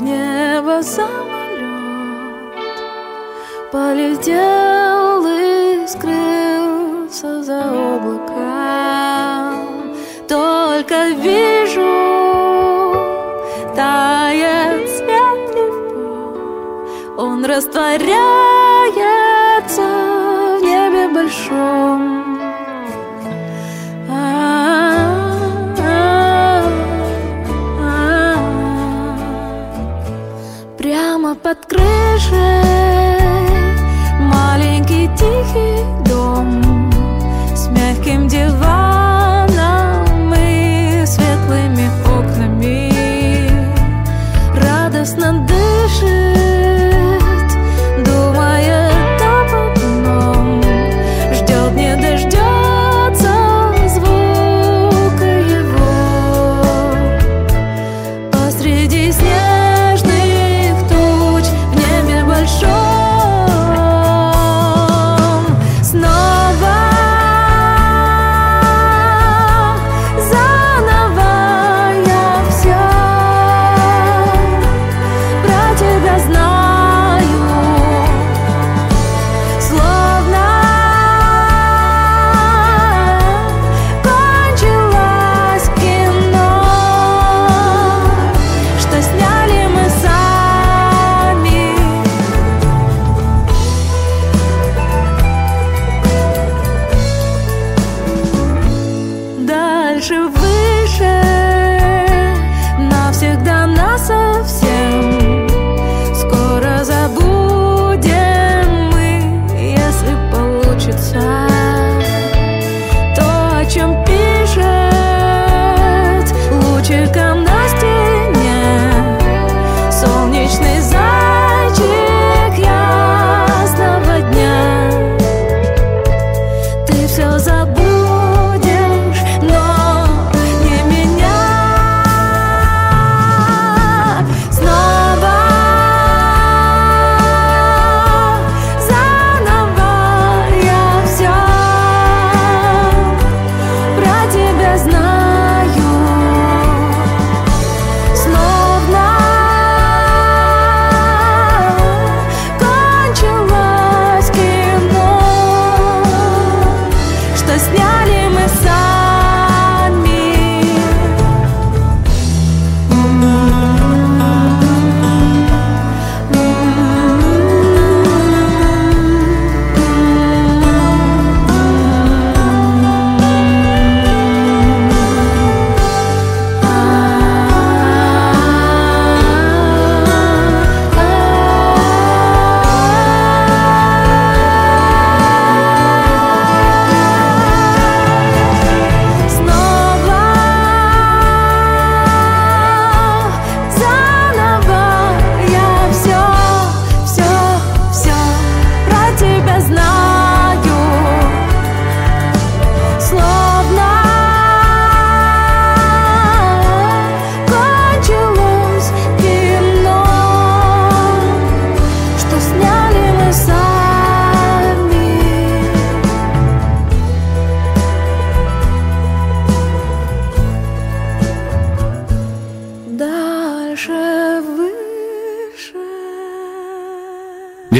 в небо самолет полетел и скрылся за облаком. Только вижу, тает свет легко, он растворяется в небе большом. Под крышей. Маленький тихий дом с мягким диваном и светлыми окнами. Радостно дышит,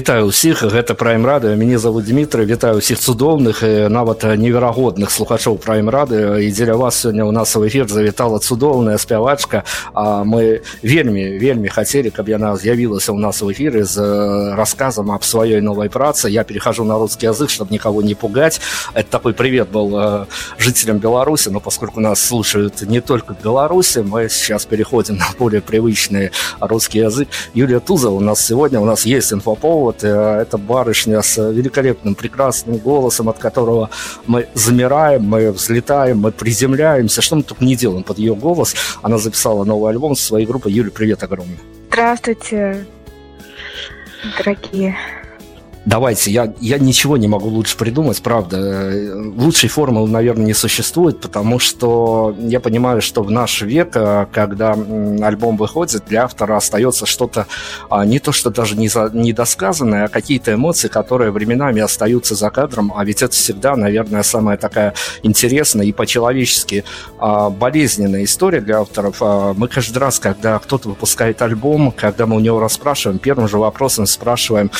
Вітаю ўсіх гэта прайм рады мяне зовут Дмітрый вітаю ўсіх цудоўных і нават неверагодных слухачоў прайм рады і дзеля вас сёння ў нас у эфір завітала цудоўная спявачка а мы вельмі вельмі хацелі каб яна з'явілася ў нас у эфіры з э, рассказам аб сваёй новой працы я перехожу на русский язык чтобы никого не пугать это такой привет был э, жителям Беларуси но поскольку нас слушают не только в Беларуси мы сейчас переходим на более привычный русский язык Юлия Тузова у нас сегодня у нас есть инфоповод э, это барышня с великолепным прекрасным голосом от которого мы замираем мы взлетаем мы приземляемся. Что мы только не делаем под ее голос? Она записала новый альбом со своей группой Юля привет огромный. Здравствуйте, дорогие Давайте, я, я ничего не могу лучше придумать, правда. Лучшей формулы, наверное, не существует, потому что я понимаю, что в наш век, э, когда альбом выходит, для автора остается что-то а, не то, что даже не за, недосказанное, а какие-то эмоции, которые временами остаются за кадром, а ведь это всегда, наверное, самая такая интересная и по-человечески а, болезненная история для авторов. А, мы каждый раз, когда кто-то выпускает альбом, когда мы у него расспрашиваем, первым же вопросом спрашиваем,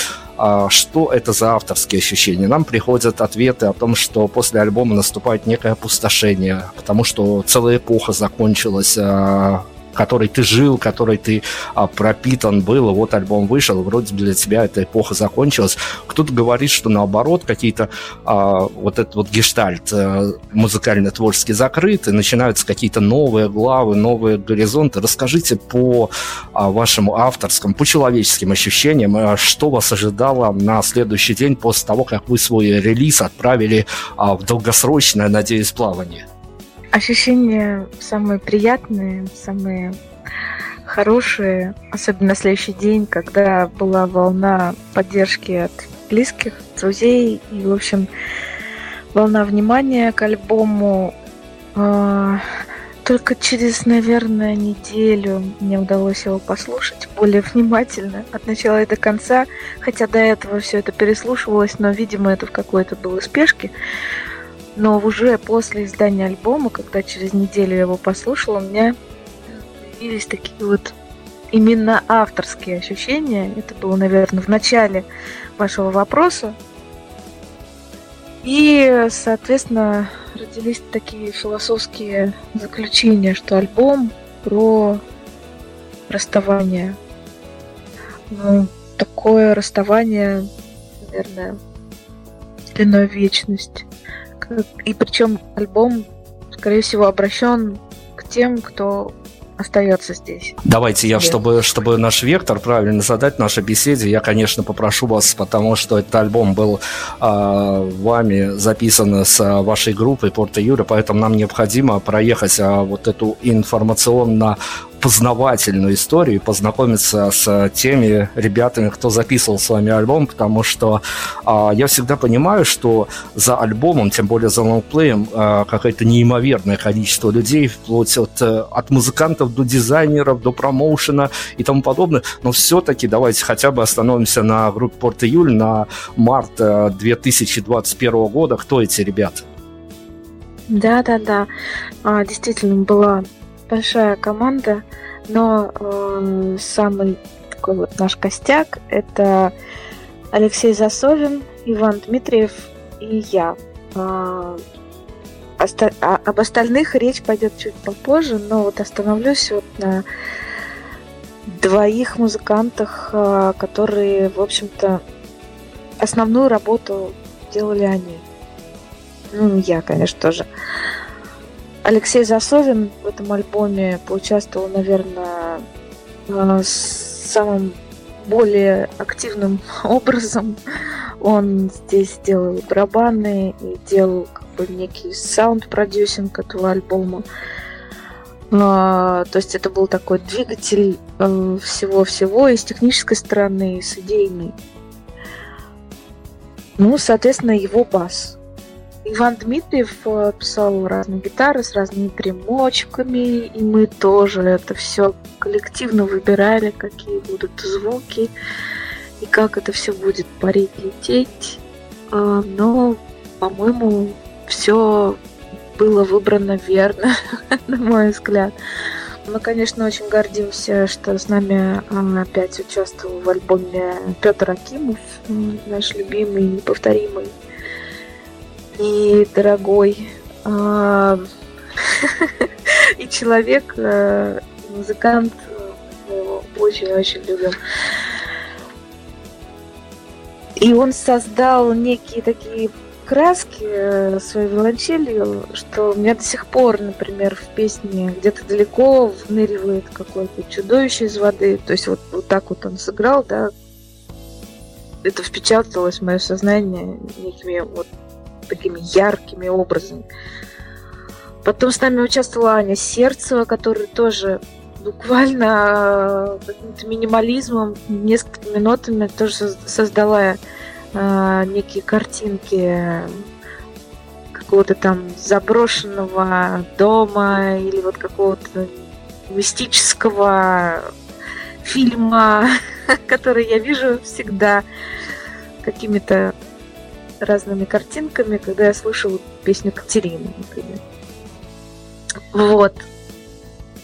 что это за авторские ощущения. Нам приходят ответы о том, что после альбома наступает некое опустошение, потому что целая эпоха закончилась, а, которой ты жил, которой ты а, пропитан был, вот альбом вышел, вроде для тебя эта эпоха закончилась. Кто-то говорит, что наоборот, какие-то а, вот этот вот гештальт а, музыкально-творчески закрыт, и начинаются какие-то новые главы, новые горизонты. Расскажите по а, вашему авторскому, по человеческим ощущениям, а, что вас ожидало на следующий день после того, как вы свой релиз отправили а, в долгосрочное, надеюсь, плавание. Ощущения самые приятные, самые хорошие, особенно на следующий день, когда была волна поддержки от близких, друзей и, в общем, волна внимания к альбому. А, только через, наверное, неделю мне удалось его послушать более внимательно от начала и до конца, хотя до этого все это переслушивалось, но, видимо, это в какой-то было спешке. Но уже после издания альбома, когда через неделю я его послушала, у меня появились такие вот именно авторские ощущения. Это было, наверное, в начале вашего вопроса. И, соответственно, родились такие философские заключения, что альбом про расставание. Ну, такое расставание, наверное, длиной вечность. И причем альбом, скорее всего, обращен к тем, кто остается здесь. Давайте я, чтобы, чтобы наш вектор правильно задать нашей беседе, я, конечно, попрошу вас, потому что этот альбом был э, вами записан с вашей группой Порта Юра, поэтому нам необходимо проехать э, вот эту информационно познавательную историю, познакомиться с теми ребятами, кто записывал с вами альбом, потому что а, я всегда понимаю, что за альбомом, тем более за лонгплеем, а, какое-то неимоверное количество людей, вплоть от, от музыкантов до дизайнеров, до промоушена и тому подобное. Но все-таки давайте хотя бы остановимся на группе Порт Июль на март 2021 э, года. Кто эти ребята? Да, да, да. А, действительно, была большая команда, но э, самый такой вот наш костяк это Алексей Засовин, Иван Дмитриев и я. Э, оста- а, об остальных речь пойдет чуть попозже, но вот остановлюсь вот на двоих музыкантах, э, которые, в общем-то, основную работу делали они. Ну, я, конечно, тоже. Алексей Засовин в этом альбоме поучаствовал, наверное, э, самым более активным образом. Он здесь делал барабаны и делал как бы некий саунд-продюсинг этого альбома. А, то есть это был такой двигатель э, всего-всего и с технической стороны, и с идейной. Ну, соответственно, его бас. Иван Дмитриев э, писал разные гитары с разными примочками, и мы тоже это все коллективно выбирали, какие будут звуки и как это все будет парить, лететь. А, но, по-моему, все было выбрано верно, на мой взгляд. Мы, конечно, очень гордимся, что с нами а, опять участвовал в альбоме Петр Акимов, наш любимый, неповторимый и дорогой. А, и человек, э, музыкант, мы его очень-очень любим. И он создал некие такие краски э, своей виолончелью, что у меня до сих пор, например, в песне где-то далеко выныривает какое-то чудовище из воды. То есть вот, вот так вот он сыграл, да, это впечаталось в мое сознание некими вот такими яркими образами. Потом с нами участвовала Аня Сердцева, которая тоже буквально каким-то минимализмом, несколькими минутами тоже создала э, некие картинки какого-то там заброшенного дома или вот какого-то мистического фильма, который я вижу всегда какими-то разными картинками, когда я слышу песню Катерины, например. Вот.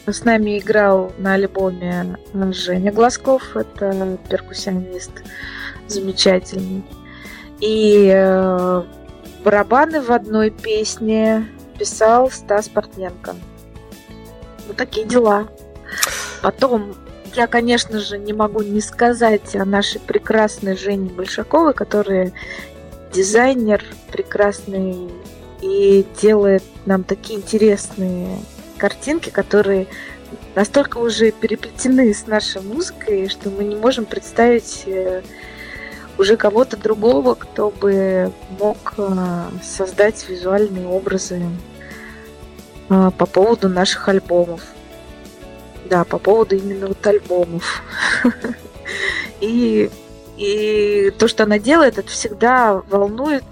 С нами играл на альбоме Женя Глазков, это перкуссионист замечательный. И э, барабаны в одной песне писал Стас Портненко. Вот такие дела. Потом я, конечно же, не могу не сказать о нашей прекрасной Жене Большаковой, которая дизайнер прекрасный и делает нам такие интересные картинки, которые настолько уже переплетены с нашей музыкой, что мы не можем представить э, уже кого-то другого, кто бы мог э, создать визуальные образы э, по поводу наших альбомов. Да, по поводу именно вот альбомов. И, и то, что она делает, это всегда волнует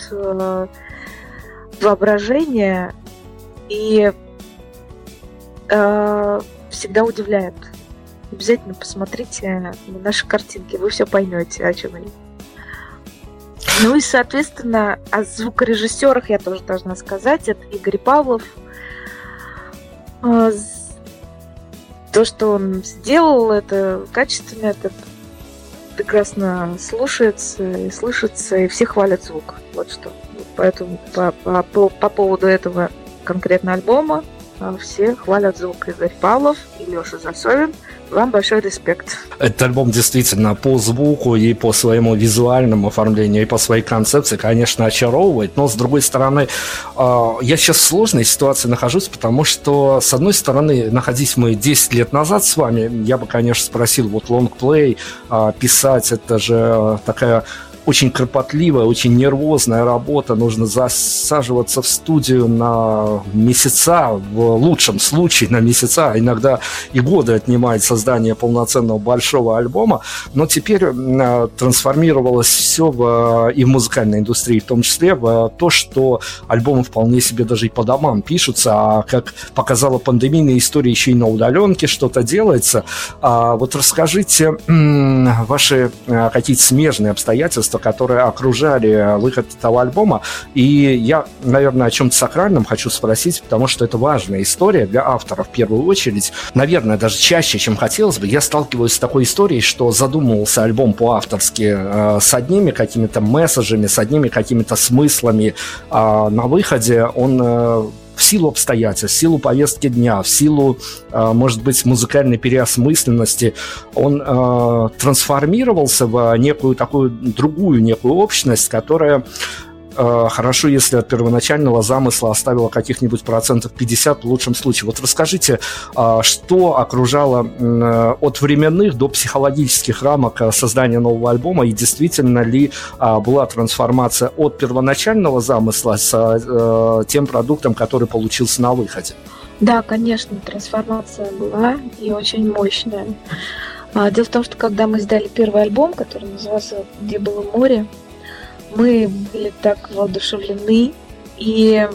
воображение и э, всегда удивляет. Обязательно посмотрите на наши картинки, вы все поймете, о чем они. Ну и, соответственно, о звукорежиссерах я тоже должна сказать. Это Игорь Павлов. Э, то, что он сделал, это качественно, это прекрасно слушается и слышится, и все хвалят звук. Вот что. Поэтому по, по, по, по поводу этого конкретно альбома а, все хвалят звук Игорь Павлов и Леша Засовин. Вам большой респект. Этот альбом действительно по звуку и по своему визуальному оформлению, и по своей концепции, конечно, очаровывает. Но, с другой стороны, а, я сейчас в сложной ситуации нахожусь, потому что, с одной стороны, находись мы 10 лет назад с вами, я бы, конечно, спросил, вот лонгплей а, писать, это же такая очень кропотливая, очень нервозная работа. Нужно засаживаться в студию на месяца, в лучшем случае на месяца, а иногда и годы отнимает создание полноценного большого альбома. Но теперь э, трансформировалось все в, и в музыкальной индустрии, в том числе в то, что альбомы вполне себе даже и по домам пишутся, а как показала пандемийная история, еще и на удаленке что-то делается. А вот расскажите ваши какие-то смежные обстоятельства, обстоятельства, которые окружали выход этого альбома. И я, наверное, о чем-то сакральном хочу спросить, потому что это важная история для автора в первую очередь. Наверное, даже чаще, чем хотелось бы, я сталкиваюсь с такой историей, что задумывался альбом по-авторски э, с одними какими-то месседжами, с одними какими-то смыслами, а на выходе он э, в силу обстоятельств, в силу повестки дня, в силу, э, может быть, музыкальной переосмысленности, он э, трансформировался в некую такую другую некую общность, которая хорошо, если от первоначального замысла оставила каких-нибудь процентов 50 в лучшем случае. Вот расскажите, а, что окружало э, от временных до психологических рамок э, создания нового альбома, и действительно ли а, была трансформация от первоначального замысла с тем продуктом, который получился на выходе? Да, конечно, трансформация была и очень мощная. А, дело в том, что когда мы издали первый альбом, который назывался «Где было море», мы были так воодушевлены, и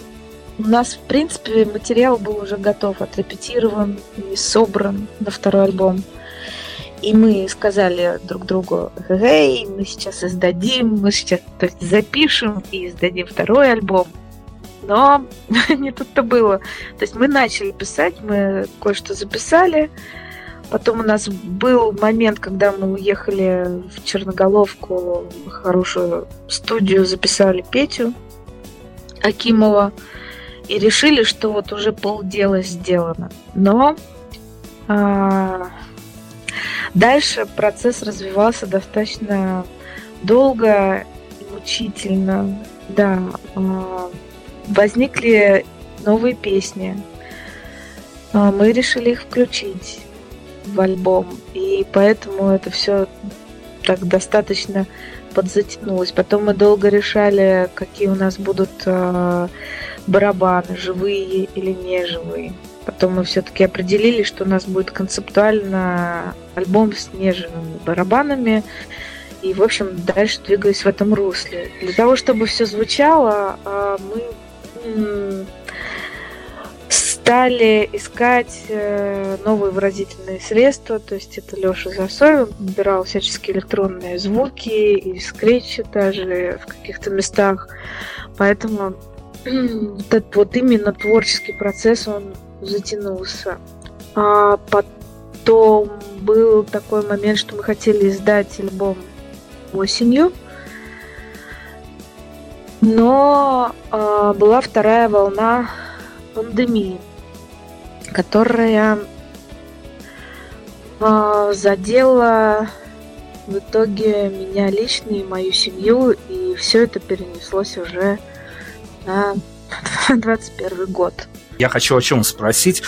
у нас, в принципе, материал был уже готов, отрепетирован и собран на второй альбом. И мы сказали друг другу, эй, мы сейчас издадим, мы сейчас то есть, запишем и издадим второй альбом. Но не тут-то было. То есть мы начали писать, мы кое-что записали, Потом у нас был момент, когда мы уехали в Черноголовку, в хорошую студию, записали Петю Акимова и решили, что вот уже полдела сделано. Но а, дальше процесс развивался достаточно долго и мучительно. Да, а, возникли новые песни. А, мы решили их включить в альбом. И поэтому это все так достаточно подзатянулось. Потом мы долго решали, какие у нас будут э, барабаны, живые или неживые. Потом мы все-таки определили, что у нас будет концептуально альбом с нежными барабанами. И, в общем, дальше двигались в этом русле. Для того, чтобы все звучало, а, мы стали искать э, новые выразительные средства, то есть это Леша Засоев набирал всяческие электронные звуки и скретчи даже в каких-то местах, поэтому вот этот вот именно творческий процесс, он затянулся. А потом был такой момент, что мы хотели издать альбом осенью, но э, была вторая волна пандемии которая э, задела в итоге меня лично и мою семью, и все это перенеслось уже на 21 год. Я хочу о чем спросить.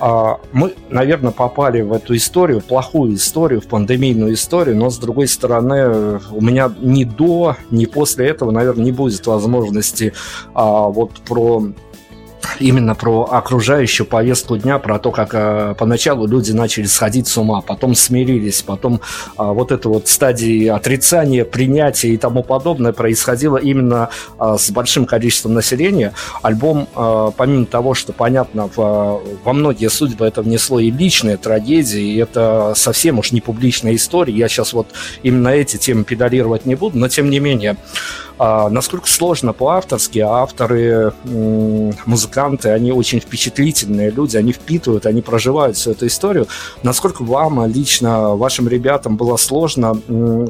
А, мы, наверное, попали в эту историю, плохую историю, в пандемийную историю, но, с другой стороны, у меня ни до, ни после этого, наверное, не будет возможности а, вот про именно про окружающую повестку дня, про то, как э, поначалу люди начали сходить с ума, потом смирились, потом э, вот эта вот стадии отрицания, принятия и тому подобное происходило именно э, с большим количеством населения. Альбом, э, помимо того, что, понятно, в, во многие судьбы это внесло и личные трагедии, и это совсем уж не публичная история, я сейчас вот именно эти темы педалировать не буду, но тем не менее, насколько сложно по-авторски, а авторы музыканты, они очень впечатлительные люди, они впитывают, они проживают всю эту историю. Насколько вам лично, вашим ребятам было сложно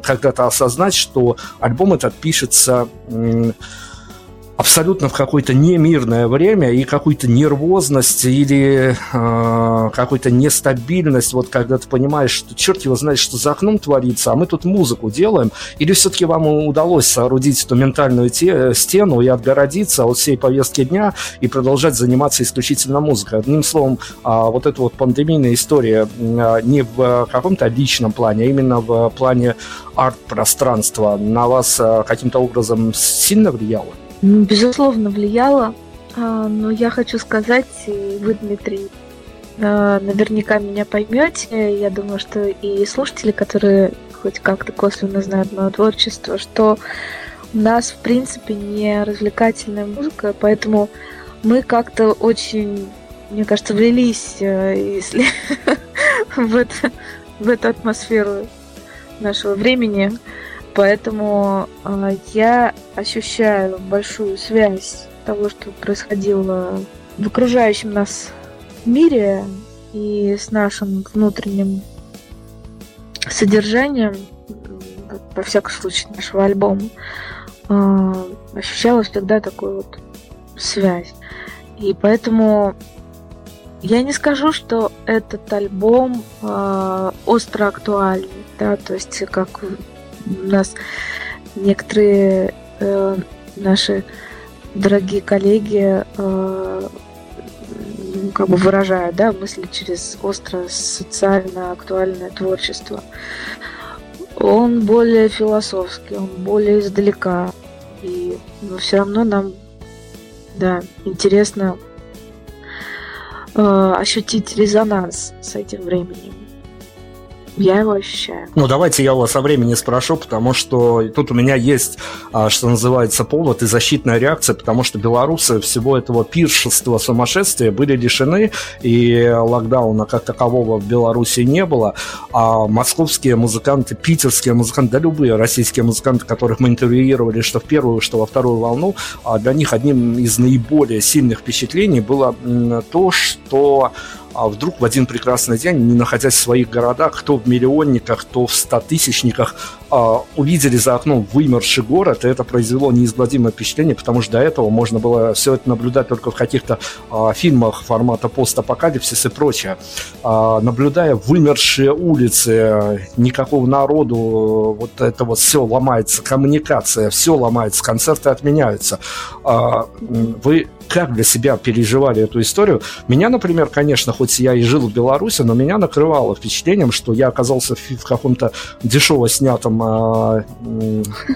когда-то осознать, что альбом этот пишется абсолютно в какое-то немирное время и какую-то нервозность или э, какую-то нестабильность, вот когда ты понимаешь, что черт его знает, что за окном творится, а мы тут музыку делаем, или все-таки вам удалось соорудить эту ментальную те, стену и отгородиться от всей повестки дня и продолжать заниматься исключительно музыкой. Одним словом, э, вот эта вот пандемийная история э, не в каком-то личном плане, а именно в плане арт-пространства на вас э, каким-то образом сильно влияла? Безусловно, влияло. А, но я хочу сказать, и вы, Дмитрий, а, наверняка меня поймете. Я думаю, что и слушатели, которые хоть как-то косвенно знают мое творчество, что у нас, в принципе, не развлекательная музыка, поэтому мы как-то очень, мне кажется, влились э, если в, это, в эту атмосферу нашего времени. Поэтому э, я ощущаю большую связь того, что происходило в окружающем нас мире и с нашим внутренним содержанием, во всяком случае, нашего альбома, э, ощущала всегда такую вот связь. И поэтому я не скажу, что этот альбом э, остро актуальный, да, то есть как у нас некоторые э, наши дорогие коллеги э, как бы выражают да, мысли через остро социально актуальное творчество. Он более философский, он более издалека. И но все равно нам да, интересно э, ощутить резонанс с этим временем. Я его ощущаю. Ну, давайте я у вас о времени спрошу, потому что тут у меня есть, а, что называется, повод и защитная реакция, потому что белорусы всего этого пиршества сумасшествия были лишены, и локдауна как такового в Беларуси не было, а московские музыканты, питерские музыканты, да любые российские музыканты, которых мы интервьюировали, что в первую, что во вторую волну, а для них одним из наиболее сильных впечатлений было то, что а вдруг в один прекрасный день, не находясь в своих городах, кто в миллионниках, кто в стотысячниках, а, увидели за окном вымерший город, и это произвело неизгладимое впечатление, потому что до этого можно было все это наблюдать только в каких-то а, фильмах формата постапокалипсис и прочее. А, наблюдая вымершие улицы, никакого народу, вот это вот все ломается, коммуникация, все ломается, концерты отменяются. А, вы как для себя переживали эту историю. Меня, например, конечно, хоть я и жил в Беларуси, но меня накрывало впечатлением, что я оказался в, каком-то дешево снятом э,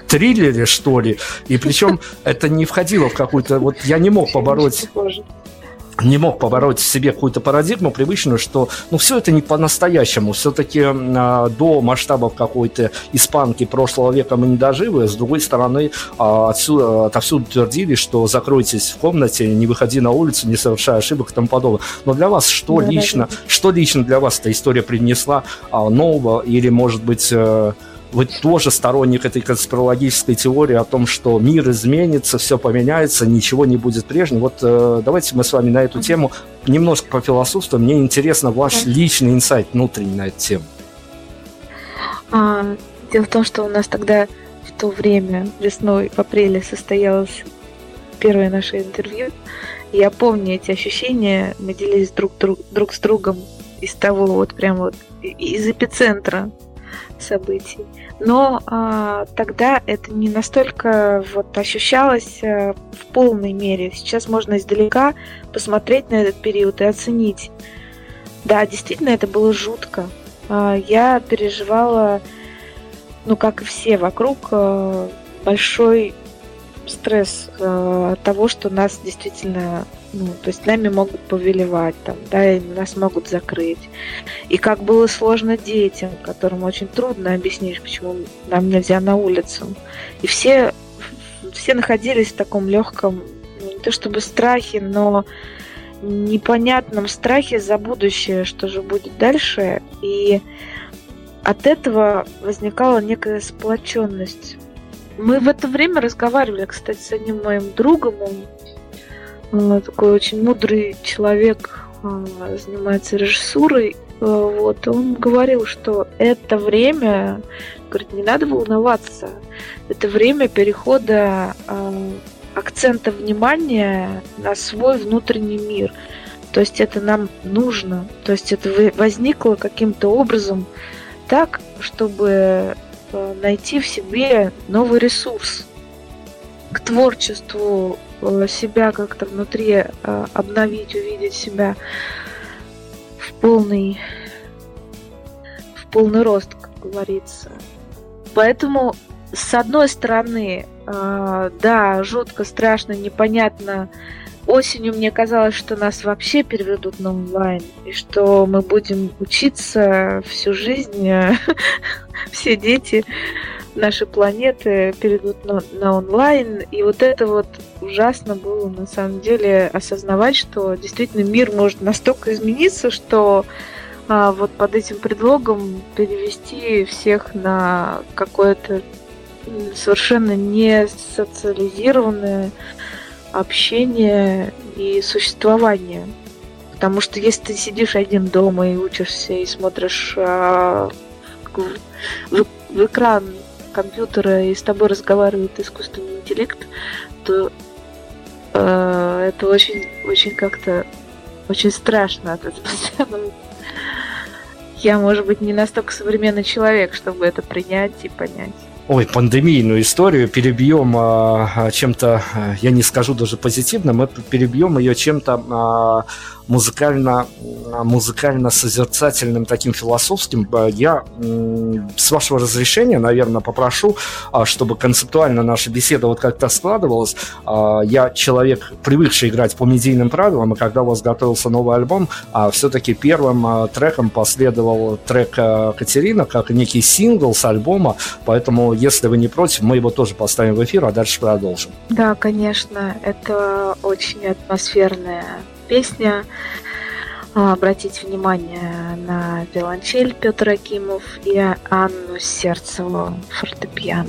триллере, что ли. И причем это не входило в какую-то... Вот я не мог побороть... не мог побороть в себе какую-то парадигму привычную, что ну все это не по-настоящему. Все-таки э, до масштабов какой-то испанки прошлого века мы не доживы. С другой стороны, э, отсюда, отовсюду твердили, что закройтесь в комнате, не выходи на улицу, не совершая ошибок и тому подобное. Но для вас что да, лично, да, да. что лично для вас эта история принесла э, нового или, может быть, э, вы тоже сторонник этой конспирологической теории о том, что мир изменится, все поменяется, ничего не будет прежним. Вот э, давайте мы с вами на эту тему немножко по философству. Мне интересно ваш личный инсайт внутренний на эту тему. А, дело в том, что у нас тогда в то время, весной, в апреле, состоялось первое наше интервью. Я помню эти ощущения, мы делились друг, друг, друг с другом из того вот прям вот из эпицентра событий. Но а, тогда это не настолько вот ощущалось а, в полной мере. Сейчас можно издалека посмотреть на этот период и оценить. Да, действительно, это было жутко. А, я переживала, ну, как и все вокруг, а, большой стресс от того, что нас действительно ну, то есть нами могут повелевать, там, да, и нас могут закрыть. И как было сложно детям, которым очень трудно объяснить, почему нам нельзя на улицу. И все, все находились в таком легком, ну, не то чтобы страхе, но непонятном страхе за будущее, что же будет дальше. И от этого возникала некая сплоченность. Мы в это время разговаривали, кстати, с одним моим другом, он такой очень мудрый человек, а, занимается режиссурой. А, вот, он говорил, что это время, говорит, не надо волноваться, это время перехода акцента внимания на свой внутренний мир. То есть это нам нужно, то есть это возникло каким-то образом так, чтобы найти в себе новый ресурс к творчеству Э, себя как-то внутри э, обновить, увидеть себя в полный, в полный рост, как говорится. Поэтому, с одной стороны, э, да, жутко, страшно, непонятно. Осенью мне казалось, что нас вообще переведут на онлайн, и что мы будем учиться всю жизнь, все дети нашей планеты перейдут на, на онлайн. И вот это вот ужасно было на самом деле осознавать, что действительно мир может настолько измениться, что а, вот под этим предлогом перевести всех на какое-то совершенно не социализированное общение и существование. Потому что если ты сидишь один дома и учишься и смотришь а, в, в экран компьютера и с тобой разговаривает искусственный интеллект, то э, это очень, очень как-то очень страшно от этого Я, может быть, не настолько современный человек, чтобы это принять и понять ой, пандемийную историю, перебьем а, чем-то, я не скажу даже позитивным, мы перебьем ее чем-то а, музыкально, музыкально-созерцательным, таким философским. Я, с вашего разрешения, наверное, попрошу, а, чтобы концептуально наша беседа вот как-то складывалась. А, я человек, привыкший играть по медийным правилам, и когда у вас готовился новый альбом, а все-таки первым треком последовал трек Катерина, как некий сингл с альбома, поэтому, если вы не против, мы его тоже поставим в эфир, а дальше продолжим. Да, конечно, это очень атмосферная песня. А, обратите внимание на виолончель Петр Акимов и Анну Сердцеву фортепиано.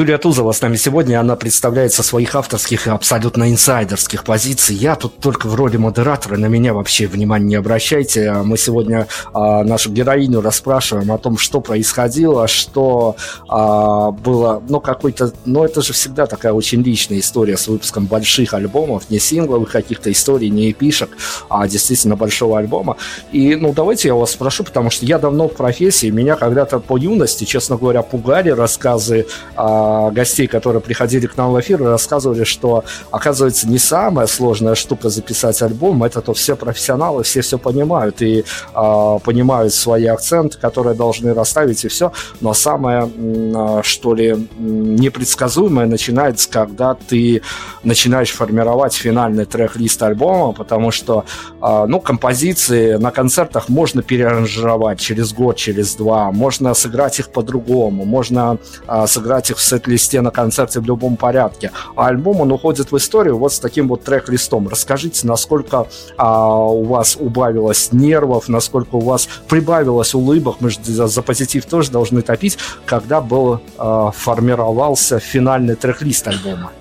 Юлия Тузова с нами сегодня. Она представляет со своих авторских и абсолютно инсайдерских позиций. Я тут только в роли модератора, на меня вообще внимания не обращайте. Мы сегодня а, нашу героиню расспрашиваем о том, что происходило, что а, было, ну, какой-то... Ну, это же всегда такая очень личная история с выпуском больших альбомов, не сингловых каких-то историй, не эпишек, а действительно большого альбома. И, ну, давайте я вас спрошу, потому что я давно в профессии, меня когда-то по юности, честно говоря, пугали рассказы а, гостей, которые приходили к нам в эфир, рассказывали, что, оказывается, не самая сложная штука записать альбом, это то все профессионалы, все все понимают и э, понимают свои акценты, которые должны расставить и все, но самое, э, что ли, непредсказуемое начинается, когда ты начинаешь формировать финальный трек-лист альбома, потому что, э, ну, композиции на концертах можно переаранжировать через год, через два, можно сыграть их по-другому, можно э, сыграть их в сет-листе на концерте в любом порядке. А альбом, он уходит в историю вот с таким вот трек-листом. Расскажите, насколько а, у вас убавилось нервов, насколько у вас прибавилось улыбок, мы же за, за позитив тоже должны топить, когда был а, формировался финальный трек-лист альбома.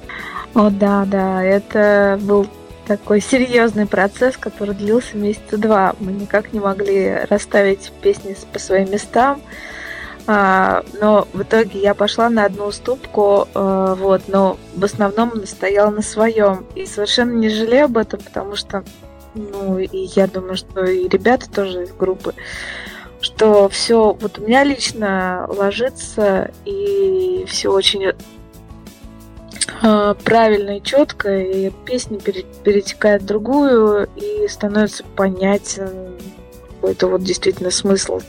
О, да, да, это был такой серьезный процесс, который длился месяца два. Мы никак не могли расставить песни по своим местам. А, но в итоге я пошла на одну уступку, а, вот, но в основном стояла на своем. И совершенно не жалею об этом, потому что, ну, и я думаю, что и ребята тоже из группы, что все вот у меня лично ложится, и все очень а, правильно и четко, и песня перетекает в другую, и становится понятен какой-то вот действительно смысл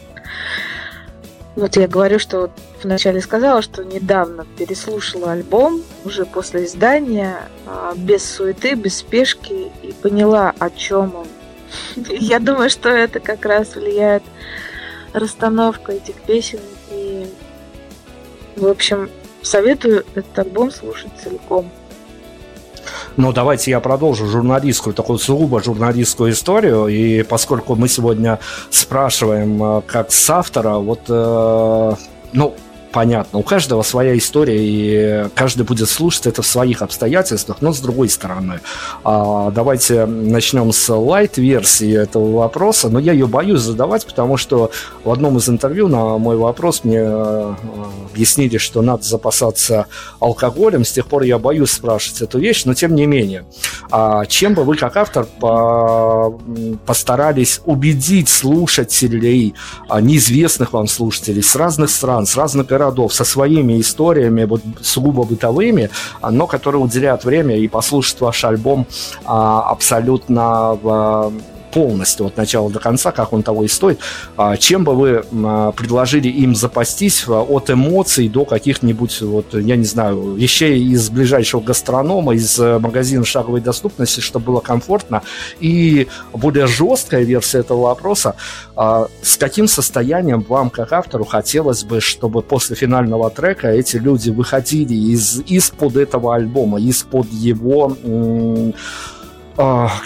вот я говорю, что вот вначале сказала, что недавно переслушала альбом уже после издания, а, без суеты, без спешки, и поняла, о чем он. Я думаю, что это как раз влияет расстановка этих песен. И, в общем, советую этот альбом слушать целиком. Но давайте я продолжу журналистскую, такую сугубо журналистскую историю. И поскольку мы сегодня спрашиваем э, как с автора, вот, э, ну, понятно, у каждого своя история, и каждый будет слушать это в своих обстоятельствах, но с другой стороны. А, давайте начнем с лайт-версии этого вопроса, но я ее боюсь задавать, потому что в одном из интервью на мой вопрос мне э, объяснили, что надо запасаться алкоголем, с тех пор я боюсь спрашивать эту вещь, но тем не менее. А чем бы вы, как автор, по постарались убедить слушателей, а, неизвестных вам слушателей с разных стран, с разных городов со своими историями, вот сугубо бытовыми, но которые уделяют время и послушать ваш альбом а, абсолютно полностью от начала до конца, как он того и стоит, а, чем бы вы а, предложили им запастись а, от эмоций до каких-нибудь, вот, я не знаю, вещей из ближайшего гастронома, из э, магазина шаговой доступности, чтобы было комфортно. И более жесткая версия этого вопроса, с каким состоянием вам, как автору, хотелось бы, чтобы после финального трека эти люди выходили из, из-под этого альбома, из-под его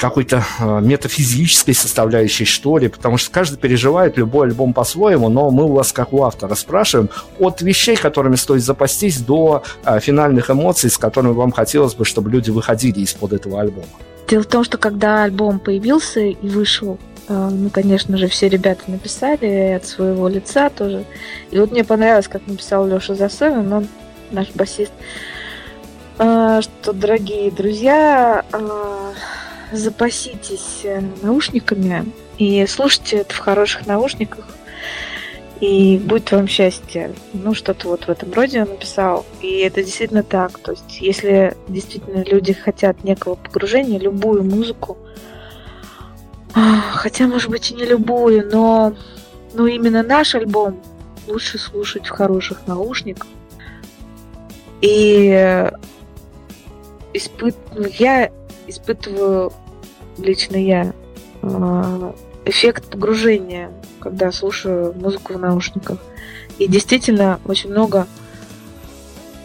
какой-то а, метафизической составляющей, что ли, потому что каждый переживает любой альбом по-своему, но мы у вас, как у автора, спрашиваем от вещей, которыми стоит запастись, до а, финальных эмоций, с которыми вам хотелось бы, чтобы люди выходили из-под этого альбома. Дело в том, что когда альбом появился и вышел, ну, конечно же, все ребята написали от своего лица тоже. И вот мне понравилось, как написал Леша Засовин, он наш басист, что, дорогие друзья, запаситесь э, наушниками и слушайте это в хороших наушниках, и будет вам счастье. Ну, что-то вот в этом роде он написал. И это действительно так. То есть, если действительно люди хотят некого погружения, любую музыку, хотя, может быть, и не любую, но ну, именно наш альбом лучше слушать в хороших наушниках. И испыт... Ну, я испытываю лично я а, эффект погружения, когда слушаю музыку в наушниках. И действительно очень много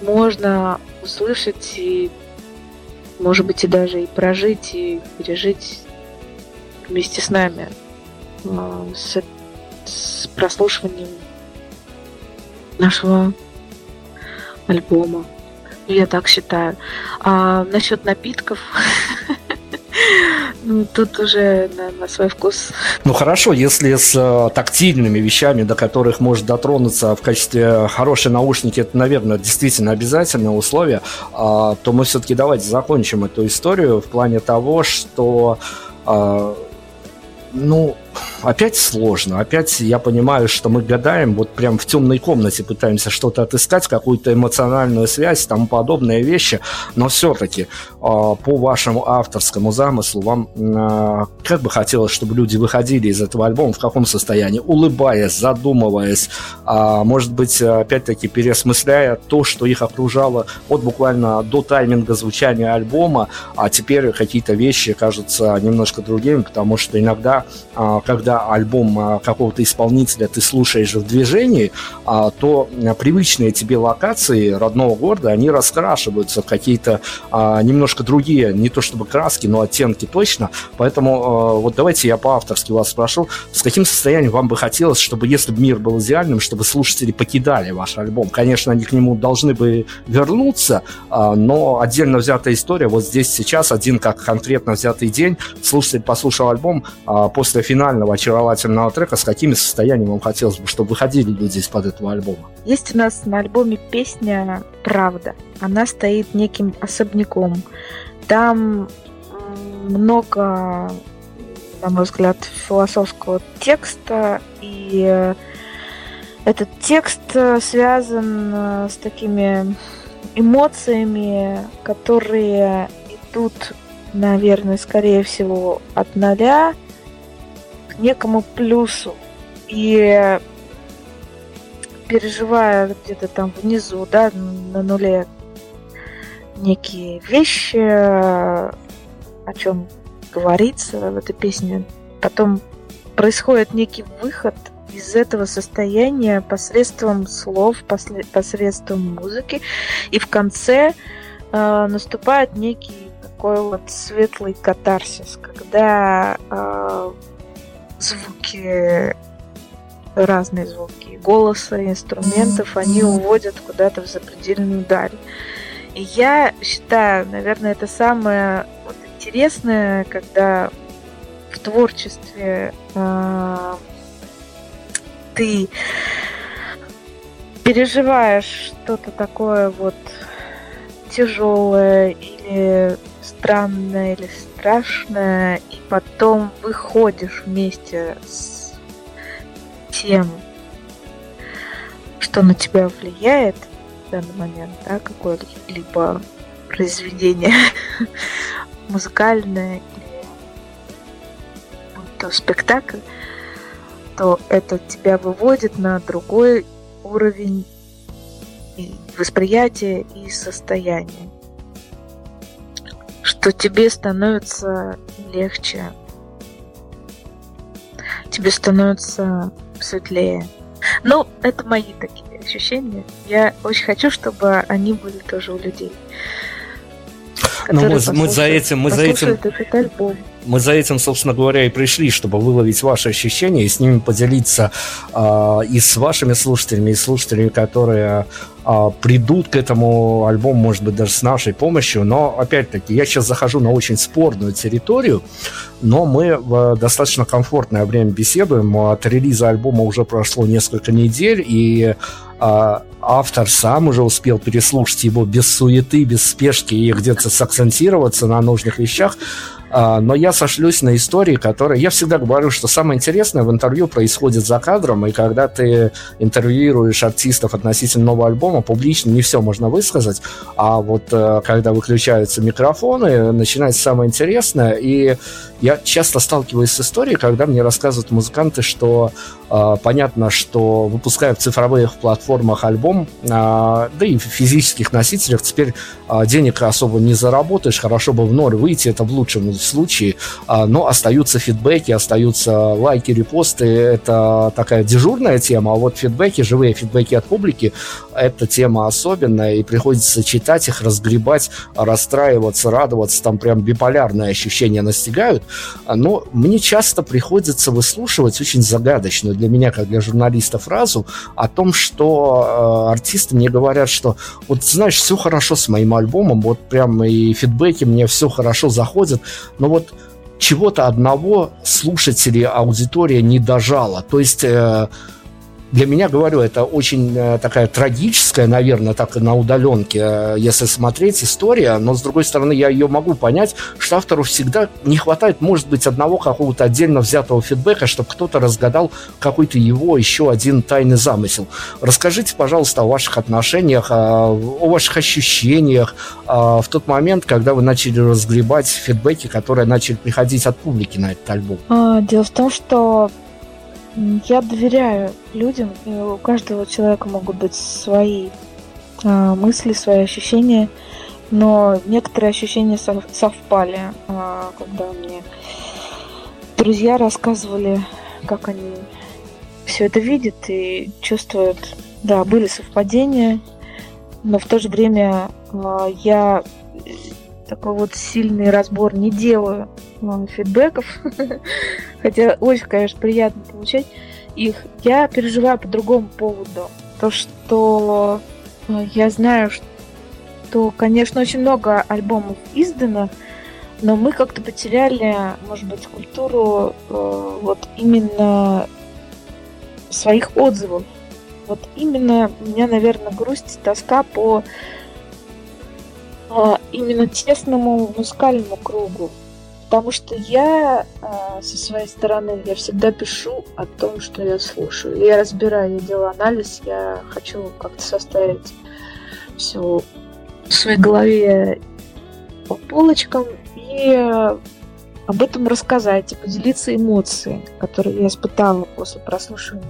можно услышать и, может быть, и даже и прожить, и пережить вместе с нами а, с, с прослушиванием нашего альбома. Я так считаю. А насчет напитков, ну, тут уже на, на свой вкус. Ну хорошо, если с э, тактильными вещами, до которых может дотронуться в качестве хорошей наушники, это, наверное, действительно обязательное условие, э, то мы все-таки давайте закончим эту историю в плане того, что э, ну, опять сложно. Опять я понимаю, что мы гадаем, вот прям в темной комнате пытаемся что-то отыскать, какую-то эмоциональную связь, тому подобные вещи. Но все-таки а, по вашему авторскому замыслу вам а, как бы хотелось, чтобы люди выходили из этого альбома в каком состоянии? Улыбаясь, задумываясь, а, может быть, опять-таки переосмысляя то, что их окружало вот буквально до тайминга звучания альбома, а теперь какие-то вещи кажутся немножко другими, потому что иногда, когда альбом а, какого-то исполнителя ты слушаешь в движении, а, то привычные тебе локации родного города, они раскрашиваются в какие-то а, немножко другие, не то чтобы краски, но оттенки точно. Поэтому вот давайте я по-авторски вас спрошу, с каким состоянием вам бы хотелось, чтобы если бы мир был идеальным, чтобы слушатели покидали ваш альбом? Конечно, они к нему должны бы вернуться, но отдельно взятая история, вот здесь сейчас один как конкретно взятый день, слушатель послушал альбом после финального очаровательного трека, с какими состояниями вам хотелось бы, чтобы выходили люди из-под этого альбома? Есть у нас на альбоме песня «Правда». Она стоит неким особняком. Там много, на мой взгляд, философского текста, и этот текст связан с такими эмоциями, которые идут, наверное, скорее всего, от ноля некому плюсу. И переживая где-то там внизу, да, на нуле некие вещи, о чем говорится в этой песне, потом происходит некий выход из этого состояния посредством слов, посредством музыки, и в конце э, наступает некий такой вот светлый катарсис, когда э, звуки, разные звуки голоса, инструментов, они уводят куда-то в запредельную даль. И я считаю, наверное, это самое вот интересное, когда в творчестве э, ты переживаешь что-то такое вот тяжелое или странное или страшное, и потом выходишь вместе с тем, что на тебя влияет в данный момент, да, какое-либо произведение музыкальное или то спектакль, то это тебя выводит на другой уровень восприятия и состояния что тебе становится легче, тебе становится светлее. Ну, это мои такие ощущения. Я очень хочу, чтобы они были тоже у людей. Ну, мы, мы за этим, мы за этим, этот альбом. Мы за этим, собственно говоря, и пришли, чтобы выловить ваши ощущения и с ними поделиться э, и с вашими слушателями, и слушателями, которые э, придут к этому альбому, может быть, даже с нашей помощью. Но, опять-таки, я сейчас захожу на очень спорную территорию, но мы в достаточно комфортное время беседуем. От релиза альбома уже прошло несколько недель, и э, автор сам уже успел переслушать его без суеты, без спешки и где-то сакцентироваться на нужных вещах. А, но я сошлюсь на истории, которые... Я всегда говорю, что самое интересное в интервью происходит за кадром, и когда ты интервьюируешь артистов относительно нового альбома, публично не все можно высказать, а вот э, когда выключаются микрофоны, начинается самое интересное, и я часто сталкиваюсь с историей, когда мне рассказывают музыканты, что э, понятно, что выпуская в цифровых платформах альбом, э, да и в физических носителях, теперь денег особо не заработаешь, хорошо бы в ноль выйти, это в лучшем случае, а, но остаются фидбэки, остаются лайки, репосты, это такая дежурная тема, а вот фидбэки, живые фидбэки от публики, эта тема особенная, и приходится читать их, разгребать, расстраиваться, радоваться, там прям биполярные ощущения настигают, но мне часто приходится выслушивать очень загадочную для меня, как для журналиста, фразу о том, что э, артисты мне говорят, что вот знаешь, все хорошо с моим альбомом, вот прям и фидбэки мне все хорошо заходят, но вот чего-то одного слушатели, аудитория не дожала. То есть э, для меня, говорю, это очень э, такая трагическая, наверное, так и на удаленке, э, если смотреть, история, но, с другой стороны, я ее могу понять, что автору всегда не хватает, может быть, одного какого-то отдельно взятого фидбэка, чтобы кто-то разгадал какой-то его еще один тайный замысел. Расскажите, пожалуйста, о ваших отношениях, о, о ваших ощущениях в тот момент, когда вы начали разгребать фидбэки, которые начали приходить от публики на этот альбом. А, дело в том, что я доверяю людям, и у каждого человека могут быть свои а, мысли, свои ощущения, но некоторые ощущения совпали, а, когда мне друзья рассказывали, как они все это видят и чувствуют. Да, были совпадения, но в то же время а, я такой вот сильный разбор не делаю фидбэков, хотя очень, конечно, приятно получать их. Я переживаю по другому поводу. То, что э, я знаю, что, конечно, очень много альбомов издано, но мы как-то потеряли, может быть, культуру э, вот именно своих отзывов. Вот именно у меня, наверное, грусть, тоска по э, именно тесному музыкальному кругу. Потому что я э, со своей стороны, я всегда пишу о том, что я слушаю. Я разбираю, я делаю анализ, я хочу как-то составить все в своей голове по полочкам и об этом рассказать и поделиться эмоциями, которые я испытала после прослушивания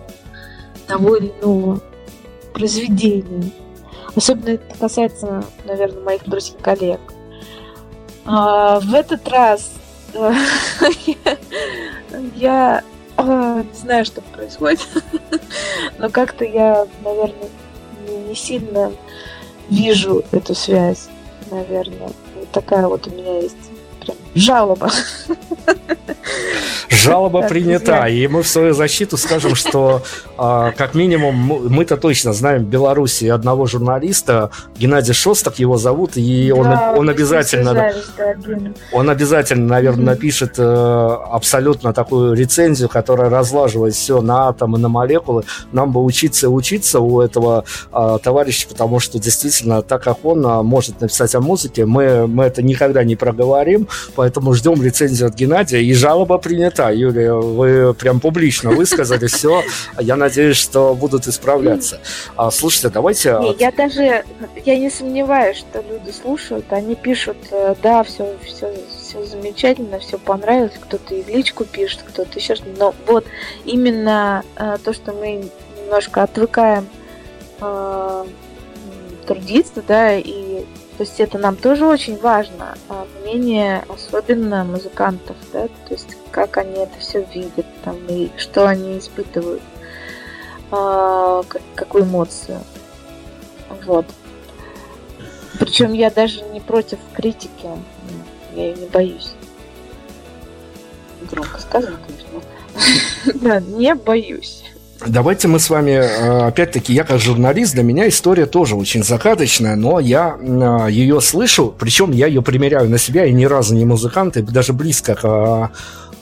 того или иного произведения. Особенно это касается, наверное, моих друзей и коллег. А, в этот раз я а, не знаю, что происходит, но как-то я, наверное, не сильно вижу эту связь, наверное. Вот такая вот у меня есть прям жалоба. Жалоба принята, и мы в свою защиту скажем, что а, как минимум мы-то точно знаем в Беларуси одного журналиста, Геннадий Шостак его зовут, и он, да, он обязательно, он обязательно, наверное, напишет э, абсолютно такую рецензию, которая разлаживает все на атомы, на молекулы. Нам бы учиться и учиться у этого а, товарища, потому что действительно, так как он а, может написать о музыке, мы, мы это никогда не проговорим, поэтому ждем рецензию от Геннадия, и жалоба принята. Юлия, вы прям публично высказали все. Я надеюсь, что будут исправляться. А, слушайте, давайте... Не, я даже, я не сомневаюсь, что люди слушают, они пишут, э, да, все, все, все замечательно, все понравилось, кто-то и в личку пишет, кто-то еще что-то. Но вот именно э, то, что мы немножко отвыкаем э, трудиться, да, и то есть это нам тоже очень важно, а мнение особенно музыкантов, да, то есть как они это все видят, там, и что они испытывают, а, как, какую эмоцию. Вот. Причем я даже не против критики, я ее не боюсь. Громко сказано, конечно. Да, не боюсь. Давайте мы с вами, э, опять-таки, я как журналист, для меня история тоже очень загадочная, но я э, ее слышу, причем я ее примеряю на себя, и ни разу не музыкант, и даже близко к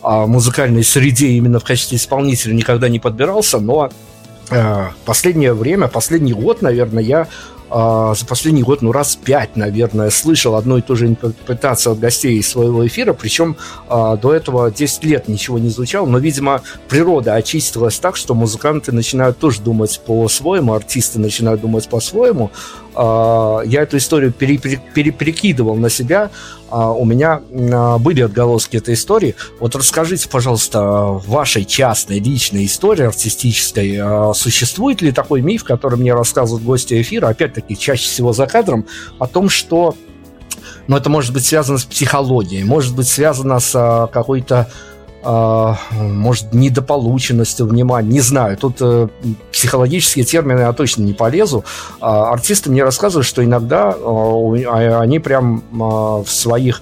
э, музыкальной среде именно в качестве исполнителя никогда не подбирался, но последнее время, последний год, наверное, я а, за последний год, ну, раз пять, наверное, слышал одно и то же интерпретацию от гостей своего эфира, причем а, до этого 10 лет ничего не звучало, но, видимо, природа очистилась так, что музыканты начинают тоже думать по-своему, артисты начинают думать по-своему, я эту историю переприкидывал на себя. А, у меня а, были отголоски этой истории. Вот расскажите, пожалуйста, вашей частной, личной истории артистической. Существует ли такой миф, который мне рассказывают гости эфира, опять-таки, чаще всего за кадром, о том, что но это может быть связано с психологией, может быть связано с а, какой-то а, может, недополученностью внимания, не знаю. Тут э, психологические термины я точно не полезу. А, артисты мне рассказывают, что иногда а, они прям в своих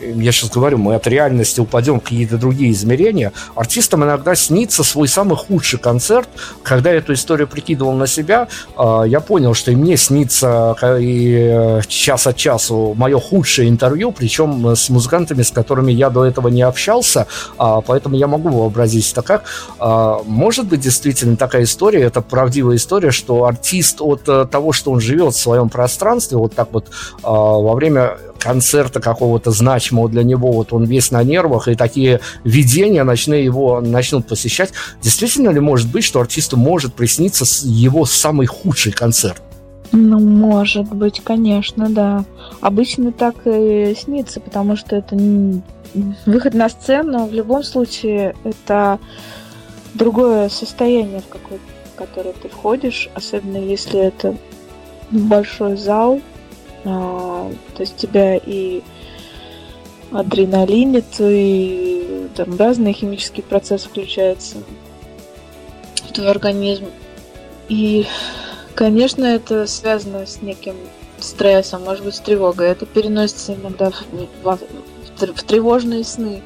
я сейчас говорю, мы от реальности упадем в какие-то другие измерения. Артистам иногда снится свой самый худший концерт. Когда я эту историю прикидывал на себя, а, я понял, что и мне снится и э, час от часу мое худшее интервью, причем с музыкантами, с которыми я до этого не общался, а, поэтому я могу вообразить это как. А, может быть, действительно такая история, это правдивая история, что артист от э, того, что он живет в своем пространстве, вот так вот во время концерта какого-то значимого для него, вот он весь на нервах, и такие видения ночные его начнут посещать. Действительно ли может быть, что артисту может присниться его самый худший концерт? Ну, может быть, конечно, да. Обычно так и снится, потому что это выход на сцену в любом случае это другое состояние, в, какое, в которое ты входишь, особенно если это большой зал, то есть тебя и адреналинит, и там разные химические процессы включаются в твой организм. И, конечно, это связано с неким стрессом, может быть, с тревогой. Это переносится иногда в, в, в тревожные сны.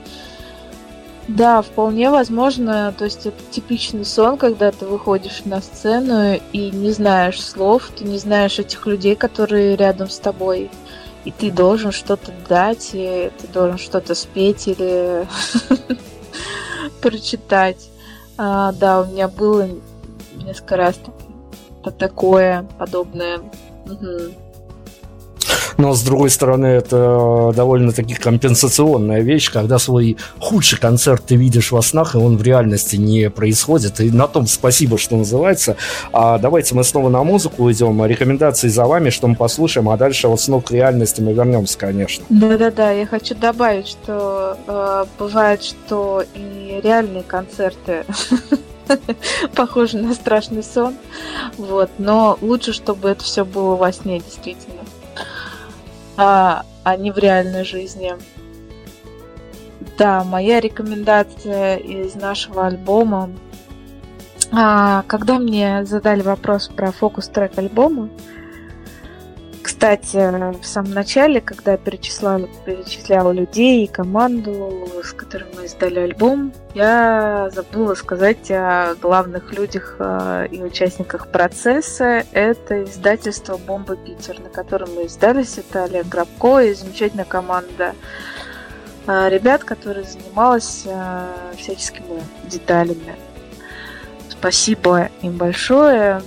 Да, вполне возможно. То есть это типичный сон, когда ты выходишь на сцену и не знаешь слов, ты не знаешь этих людей, которые рядом с тобой. И ты должен что-то дать, и ты должен что-то спеть или прочитать. А, да, у меня было несколько раз такое подобное. Угу. Но, с другой стороны, это довольно-таки компенсационная вещь, когда свой худший концерт ты видишь во снах, и он в реальности не происходит. И на том спасибо, что называется. А давайте мы снова на музыку уйдем. Рекомендации за вами, что мы послушаем, а дальше вот снова к реальности мы вернемся, конечно. Да-да-да, я хочу добавить, что э, бывает, что и реальные концерты похожи на страшный сон. Вот. Но лучше, чтобы это все было во сне, действительно а, а не в реальной жизни. Да, моя рекомендация из нашего альбома. А, когда мне задали вопрос про фокус-трек альбома, кстати, в самом начале, когда я перечисляла, перечисляла людей и команду, с которой мы издали альбом, я забыла сказать о главных людях э, и участниках процесса. Это издательство «Бомба Питер», на котором мы издались. Это Олег Грабко и замечательная команда э, ребят, которая занималась э, всяческими деталями. Спасибо им большое.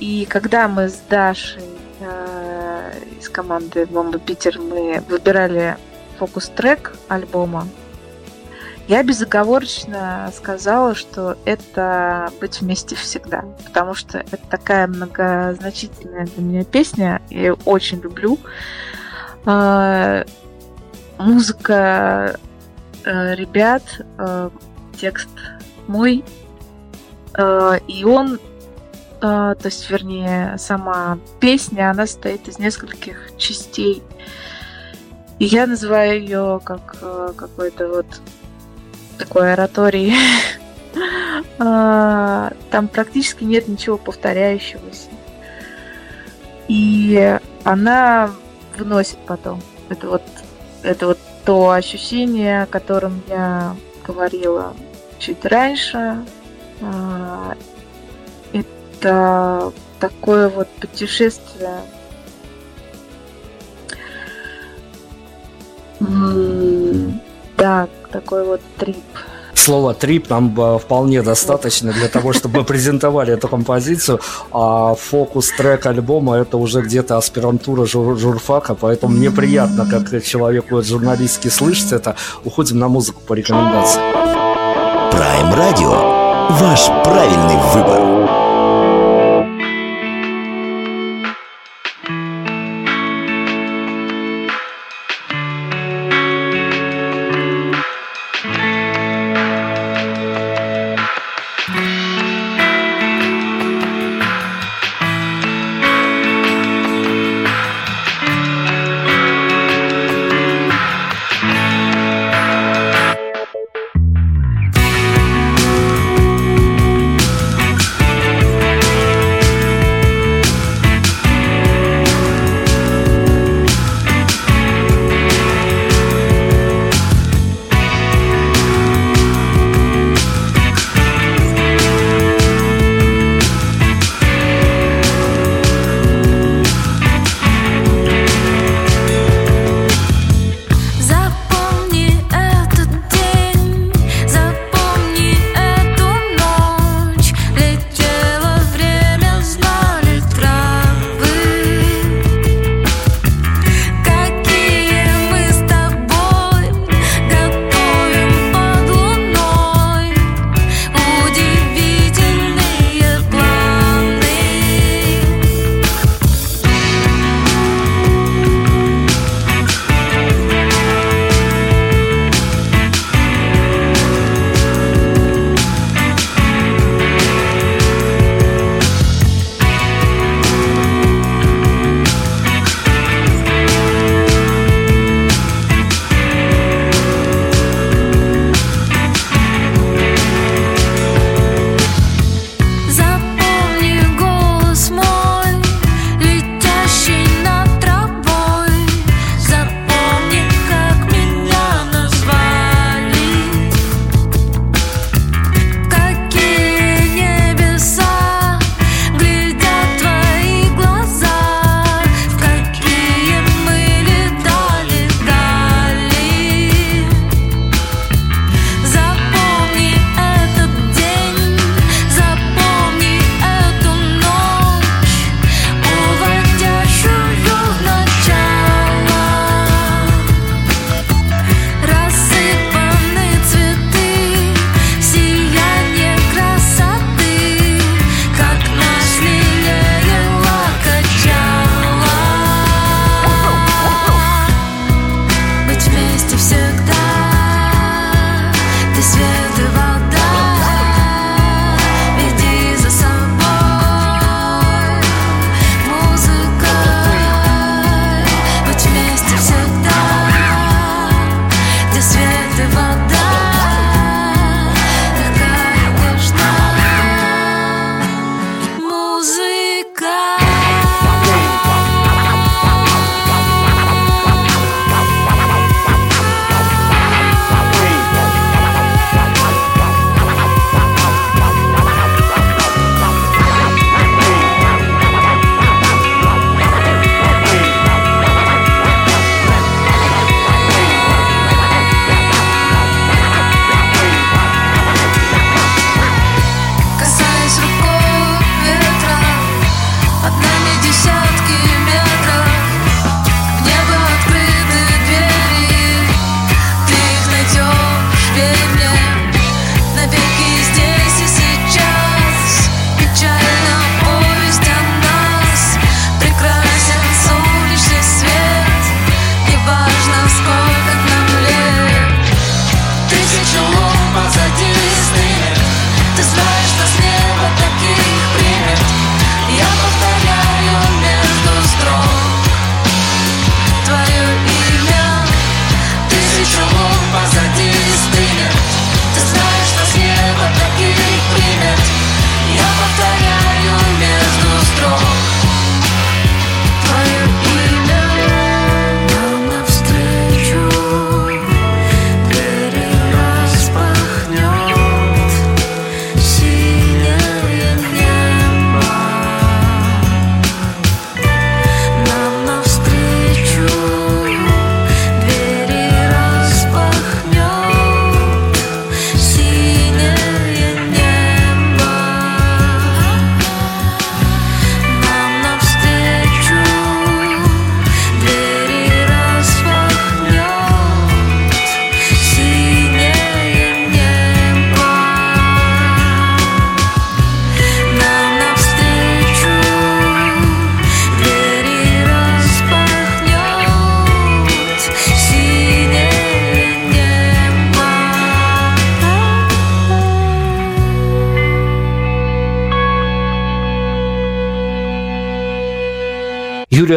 И когда мы с Дашей из команды Бомба Питер мы выбирали фокус-трек альбома, я безоговорочно сказала, что это «Быть вместе всегда», потому что это такая многозначительная для меня песня, я ее очень люблю. Э, музыка э, ребят, текст мой, и он то есть, вернее, сама песня, она состоит из нескольких частей. И я называю ее как э, какой-то вот такой ораторий. А, там практически нет ничего повторяющегося. И она выносит потом. Это вот, это вот то ощущение, о котором я говорила чуть раньше. Это такое вот путешествие. Да, такой вот трип. Слово трип нам вполне достаточно для того, чтобы мы презентовали эту композицию, а фокус трек альбома это уже где-то аспирантура жур журфака, поэтому мне приятно, как человеку журналистски слышать это. Уходим на музыку по рекомендации. Prime Radio – ваш правильный выбор.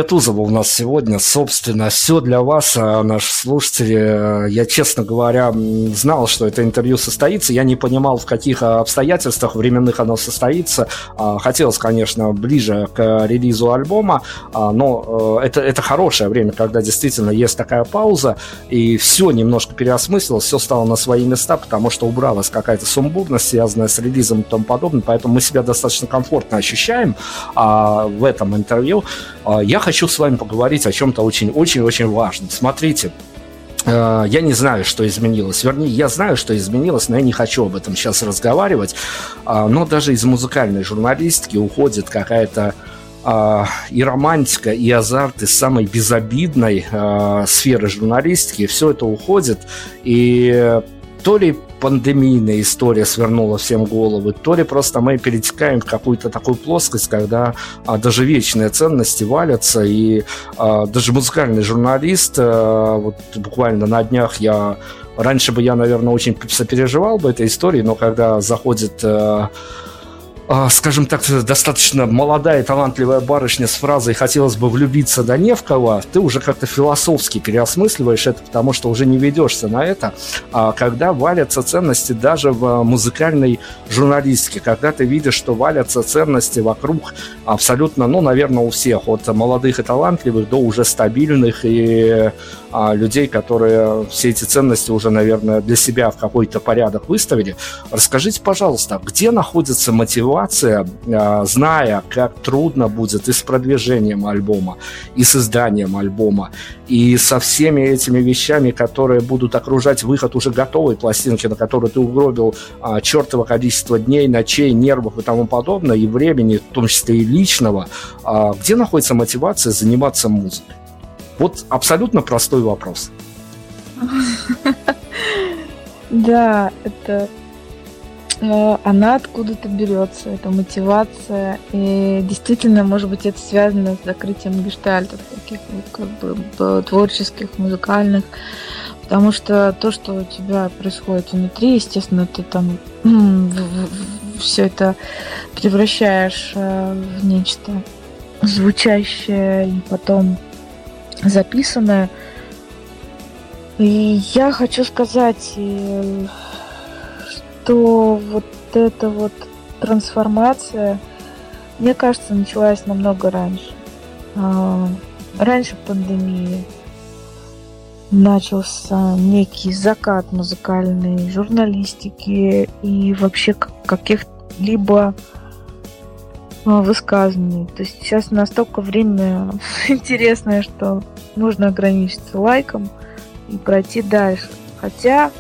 Юрия Тузова у нас сегодня, собственно, все для вас, а, наши слушатели. Я, честно говоря, знал, что это интервью состоится. Я не понимал, в каких обстоятельствах временных оно состоится. А, хотелось, конечно, ближе к релизу альбома, а, но э, это, это хорошее время, когда действительно есть такая пауза, и все немножко переосмыслилось, все стало на свои места, потому что убралась какая-то сумбурность, связанная с релизом и тому подобное, поэтому мы себя достаточно комфортно ощущаем в этом интервью. Я хочу с вами поговорить о чем-то очень-очень-очень важном. Смотрите, а, я не знаю, что изменилось. Вернее, я знаю, что изменилось, но я не хочу об этом сейчас разговаривать. А, но даже из музыкальной журналистики уходит какая-то и романтика, и азарт из самой безобидной сферы журналистики. Все это уходит. И то ли пандемийная история свернула всем головы, то ли просто мы перетекаем в какую-то такую плоскость, когда а, даже вечные ценности валятся, и а, даже музыкальный журналист, а, вот буквально на днях я Раньше бы я, наверное, очень сопереживал бы этой истории, но когда заходит а, скажем так, достаточно молодая талантливая барышня с фразой «хотелось бы влюбиться да не в кого», ты уже как-то философски переосмысливаешь это, потому что уже не ведешься на это. А когда валятся ценности даже в музыкальной журналистике, когда ты видишь, что валятся ценности вокруг абсолютно, ну, наверное, у всех, от молодых и талантливых до уже стабильных и а, людей, которые все эти ценности уже, наверное, для себя в какой-то порядок выставили. Расскажите, пожалуйста, где находится мотивация, а, зная, как трудно будет и с продвижением альбома, и с изданием альбома, и со всеми этими вещами, которые будут окружать выход уже готовой пластинки, на которую ты угробил а, чертово количество дней, ночей, нервов и тому подобное, и времени, в том числе и личного, а, где находится мотивация заниматься музыкой? Вот абсолютно простой вопрос. Да, это э, она откуда-то берется, эта мотивация. И действительно, может быть, это связано с закрытием гештальтов, таких как бы творческих, музыкальных. Потому что то, что у тебя происходит внутри, естественно, ты там все это превращаешь э, в нечто звучащее и потом записанное. И я хочу сказать, э, что вот эта вот трансформация, мне кажется, началась намного раньше. А, раньше пандемии начался некий закат музыкальной журналистики и вообще каких-либо высказанный. То есть сейчас настолько время интересное, что нужно ограничиться лайком и пройти дальше. Хотя,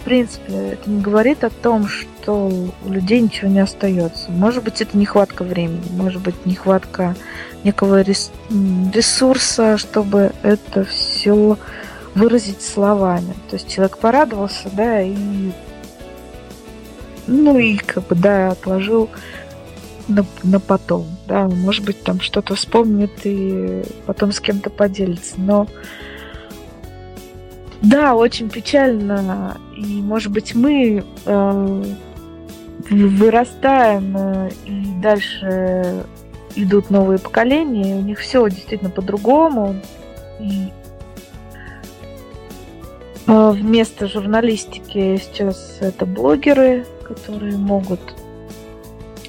в принципе, это не говорит о том, что у людей ничего не остается. Может быть, это нехватка времени, может быть, нехватка некого ресурса, чтобы это все выразить словами. То есть человек порадовался, да, и ну и как бы, да, отложил на, на потом. Да, может быть, там что-то вспомнит и потом с кем-то поделится. Но да, очень печально. И, может быть, мы э, вырастаем, э, и дальше идут новые поколения, и у них все действительно по-другому. И э, вместо журналистики сейчас это блогеры, которые могут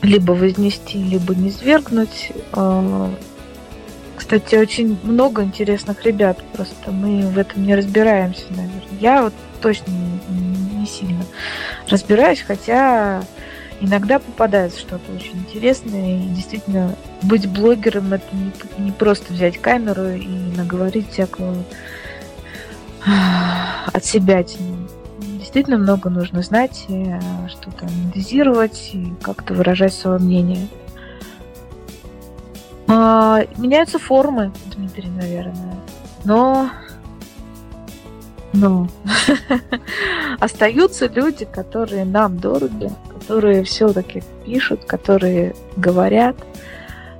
либо вознести, либо не свергнуть. А, кстати, очень много интересных ребят, просто мы в этом не разбираемся, наверное. Я вот точно не, сильно разбираюсь, хотя иногда попадается что-то очень интересное. И действительно, быть блогером это не, не просто взять камеру и наговорить всякого от себя действительно много нужно знать, э, что-то анализировать и как-то выражать свое мнение. А, меняются формы, Дмитрий, наверное. Но но остаются люди, которые нам дороги, которые все-таки пишут, которые говорят,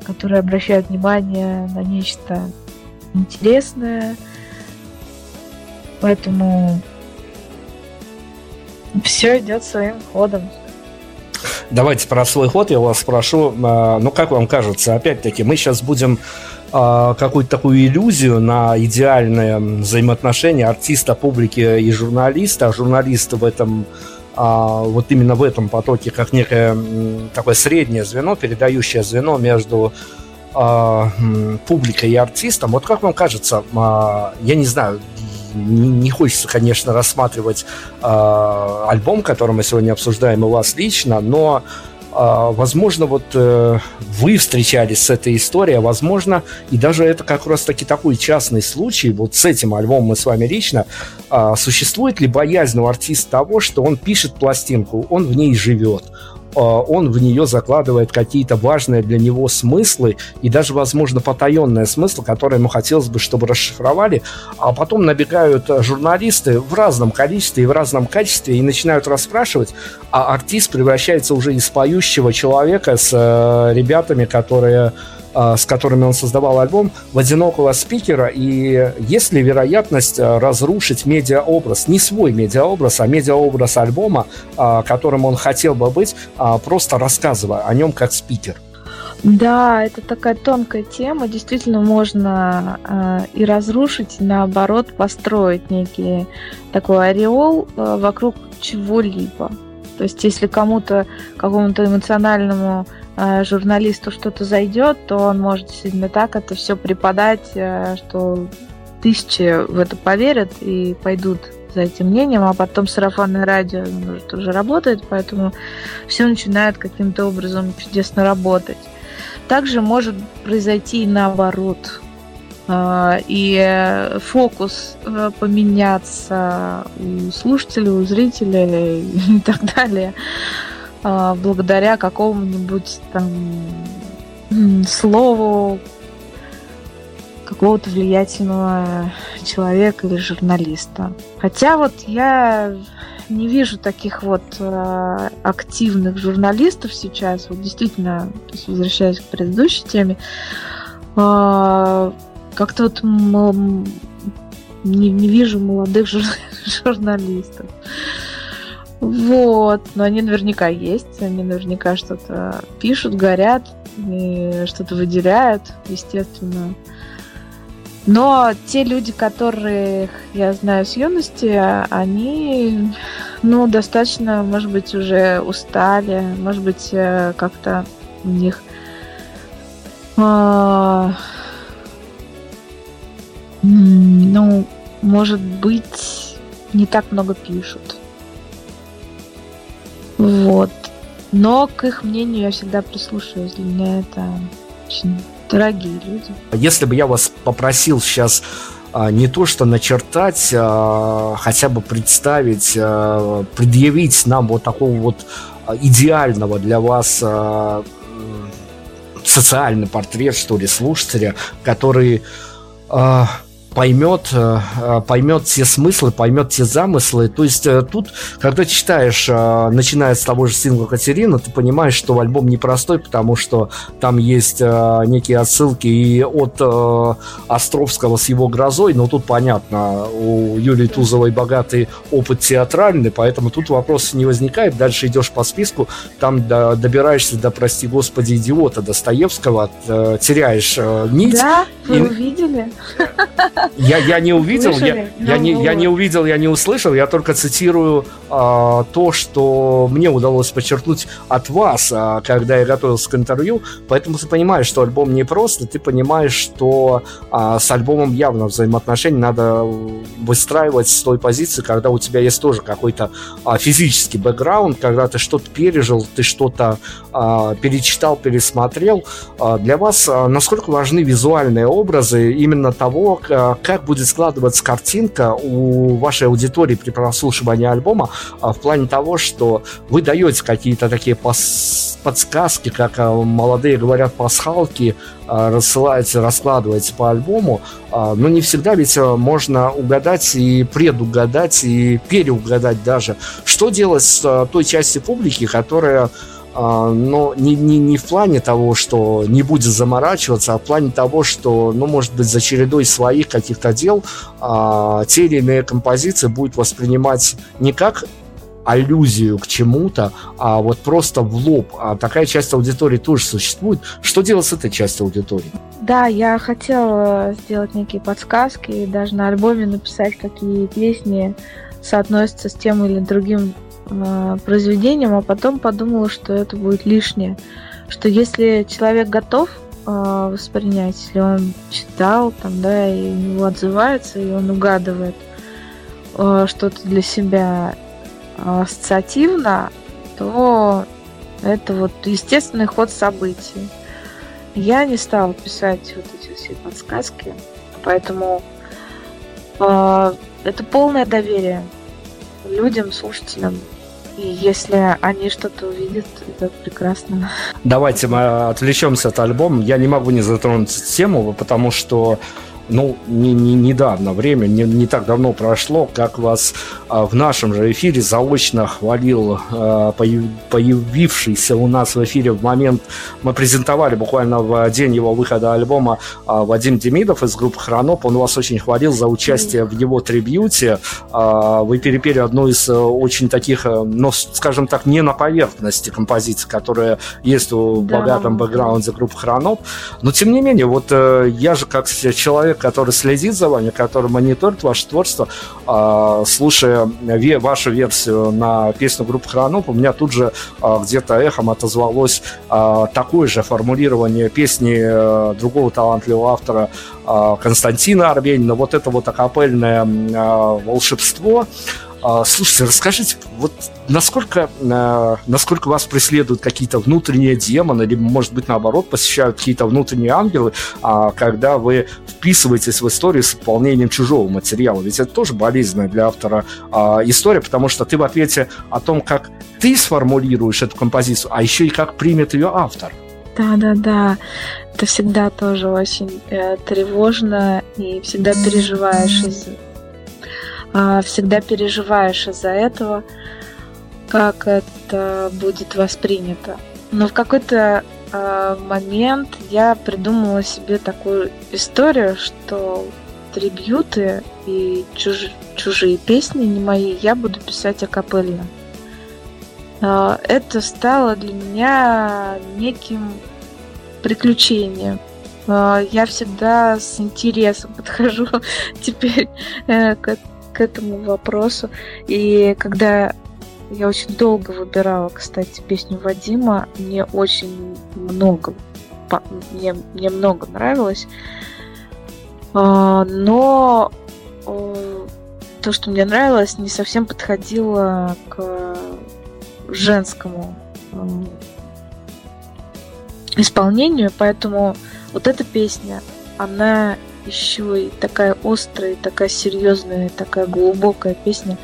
которые обращают внимание на нечто интересное. Поэтому все идет своим ходом. Давайте про свой ход я вас спрошу. А, ну, как вам кажется, опять-таки, мы сейчас будем а, какую-то такую иллюзию на идеальное взаимоотношение артиста, публики и журналиста, а журналист в этом а, вот именно в этом потоке как некое такое среднее звено, передающее звено между публикой и артистом. Вот как вам кажется, я не знаю, не, не хочется, конечно, рассматривать э, альбом, который мы сегодня обсуждаем, у вас лично, но а, возможно, вот э, вы встречались с этой историей, а возможно, и даже это как раз таки такой частный случай, вот с этим альбомом мы с вами лично, существует ли боязнь у артиста того, что он пишет пластинку, он в ней живет, он в нее закладывает какие-то важные для него смыслы и даже, возможно, потаенные смыслы, которые ему хотелось бы, чтобы расшифровали, а потом набегают журналисты в разном количестве и в разном качестве и начинают расспрашивать, а артист превращается уже из поющего человека с э, ребятами, которые а, с которыми он создавал альбом, в одинокого спикера, и есть ли вероятность а, разрушить медиаобраз, не свой медиаобраз, а медиаобраз альбома, а, которым он хотел бы быть, просто рассказывая о нем как спикер? Да, это такая тонкая тема. Действительно, можно э, и разрушить, и наоборот, построить некий такой ореол э, вокруг чего-либо. То есть, если кому-то, какому-то эмоциональному э, журналисту что-то зайдет, то он может действительно так это все преподать, э, что тысячи в это поверят и пойдут за этим мнением, а потом сарафанное радио ну, тоже работает, поэтому все начинает каким-то образом чудесно работать. Также может произойти и наоборот. А, и фокус э, поменяться у слушателя, у зрителя и так далее а, благодаря какому-нибудь там слову какого-то влиятельного человека или журналиста. Хотя вот я не вижу таких вот э, активных журналистов сейчас. Вот действительно, возвращаясь к предыдущей теме, э, как-то вот не, вижу молодых жур журналистов. Вот, но они наверняка есть, они наверняка что-то пишут, горят, и что-то выделяют, естественно. Но те люди, которых я знаю с юности, они, ну, достаточно, может быть, уже устали, может быть, э, как-то у них а, ну, может быть, не так много пишут. Вот. Но к их мнению я всегда прислушиваюсь. Для меня это очень дорогие люди. Если бы я вас попросил сейчас а, не то что начертать, а хотя бы представить, а, предъявить нам вот такого вот идеального для вас а, социальный портрет, что ли, слушателя, который поймет, э, э, поймет все смыслы, поймет все замыслы. То есть э, тут, когда читаешь, начиная с того же сингла Катерина, ты понимаешь, что альбом непростой, потому что там есть некие отсылки и от Островского с его грозой, но тут понятно, у Юлии Тузовой богатый опыт театральный, поэтому тут вопрос не возникает. Дальше идешь по списку, там добираешься до, прости господи, идиота Достоевского, теряешь нить. Да, вы и... увидели? Я, я не увидел, я, я, не, я не увидел, я не услышал, я только цитирую а, то, что мне удалось подчеркнуть от вас, а, когда я готовился к интервью. Поэтому ты понимаешь, что альбом не просто, ты понимаешь, что а, с альбомом явно взаимоотношения надо выстраивать с той позиции, когда у тебя есть тоже какой-то а, физический бэкграунд, когда ты что-то пережил, ты что-то а, перечитал, пересмотрел. А, для вас а, насколько важны визуальные образы именно того, как будет складываться картинка у вашей аудитории при прослушивании альбома а, в плане того, что вы даете какие-то такие подсказки, как а, молодые говорят, пасхалки, а, рассылаете, раскладываете по альбому, но не всегда ведь можно угадать и предугадать, и переугадать даже. Что делать с той части публики, которая но не, не, не в плане того, что не будет заморачиваться, а в плане того, что, ну, может быть, за чередой своих каких-то дел а, те или иные композиции будет воспринимать не как аллюзию к чему-то, а вот просто в лоб. А такая часть аудитории тоже существует. Что делать с этой частью аудитории? Да, я хотела сделать некие подсказки даже на альбоме написать, какие песни соотносятся с тем или другим произведением, а потом подумала, что это будет лишнее. Что если человек готов э, воспринять, если он читал, там, да, и у него отзывается, и он угадывает э, что-то для себя э, ассоциативно, то это вот естественный ход событий. Я не стала писать вот эти все подсказки, поэтому э, это полное доверие людям, слушателям. И если они что-то увидят, это прекрасно. Давайте мы отвлечемся от альбома. Я не могу не затронуть тему, потому что ну, не, не, недавно время, не, не так давно прошло, как вас а, в нашем же эфире заочно хвалил а, появ, появившийся у нас в эфире в момент, мы презентовали буквально в день его выхода альбома а, Вадим Демидов из группы Хроноп, он вас очень хвалил за участие в его трибьюте, а, вы перепели одну из а, очень таких, ну, скажем так, не на поверхности композиций, которые есть в да. богатом бэкграунде группы Хроноп, но тем не менее, вот э, я же как человек, который следит за вами, который мониторит ваше творчество, э, слушая вашу версию на песню группы Хроноп, у меня тут же э, где-то эхом отозвалось э, такое же формулирование песни э, другого талантливого автора Константина Арбенина, вот это вот акапельное волшебство, а, слушайте, расскажите, вот насколько, а, насколько вас преследуют какие-то внутренние демоны, либо, может быть, наоборот, посещают какие-то внутренние ангелы, а, когда вы вписываетесь в историю с выполнением чужого материала? Ведь это тоже болезненная для автора история, потому что ты в ответе о том, как ты сформулируешь эту композицию, а еще и как примет ее автор. Да, да, да. Это всегда тоже очень э, тревожно и всегда переживаешь из а, всегда переживаешь из-за этого, как это будет воспринято. Но в какой-то а, момент я придумала себе такую историю, что трибьюты и чуж... чужие песни, не мои, я буду писать акапельно. А, это стало для меня неким приключением. Я всегда с интересом подхожу теперь э, к к этому вопросу. И когда я очень долго выбирала, кстати, песню Вадима, мне очень много, мне, мне много нравилось. А, но то, что мне нравилось, не совсем подходило к женскому исполнению, поэтому вот эта песня, она еще и такая острая, такая серьезная, такая глубокая песня.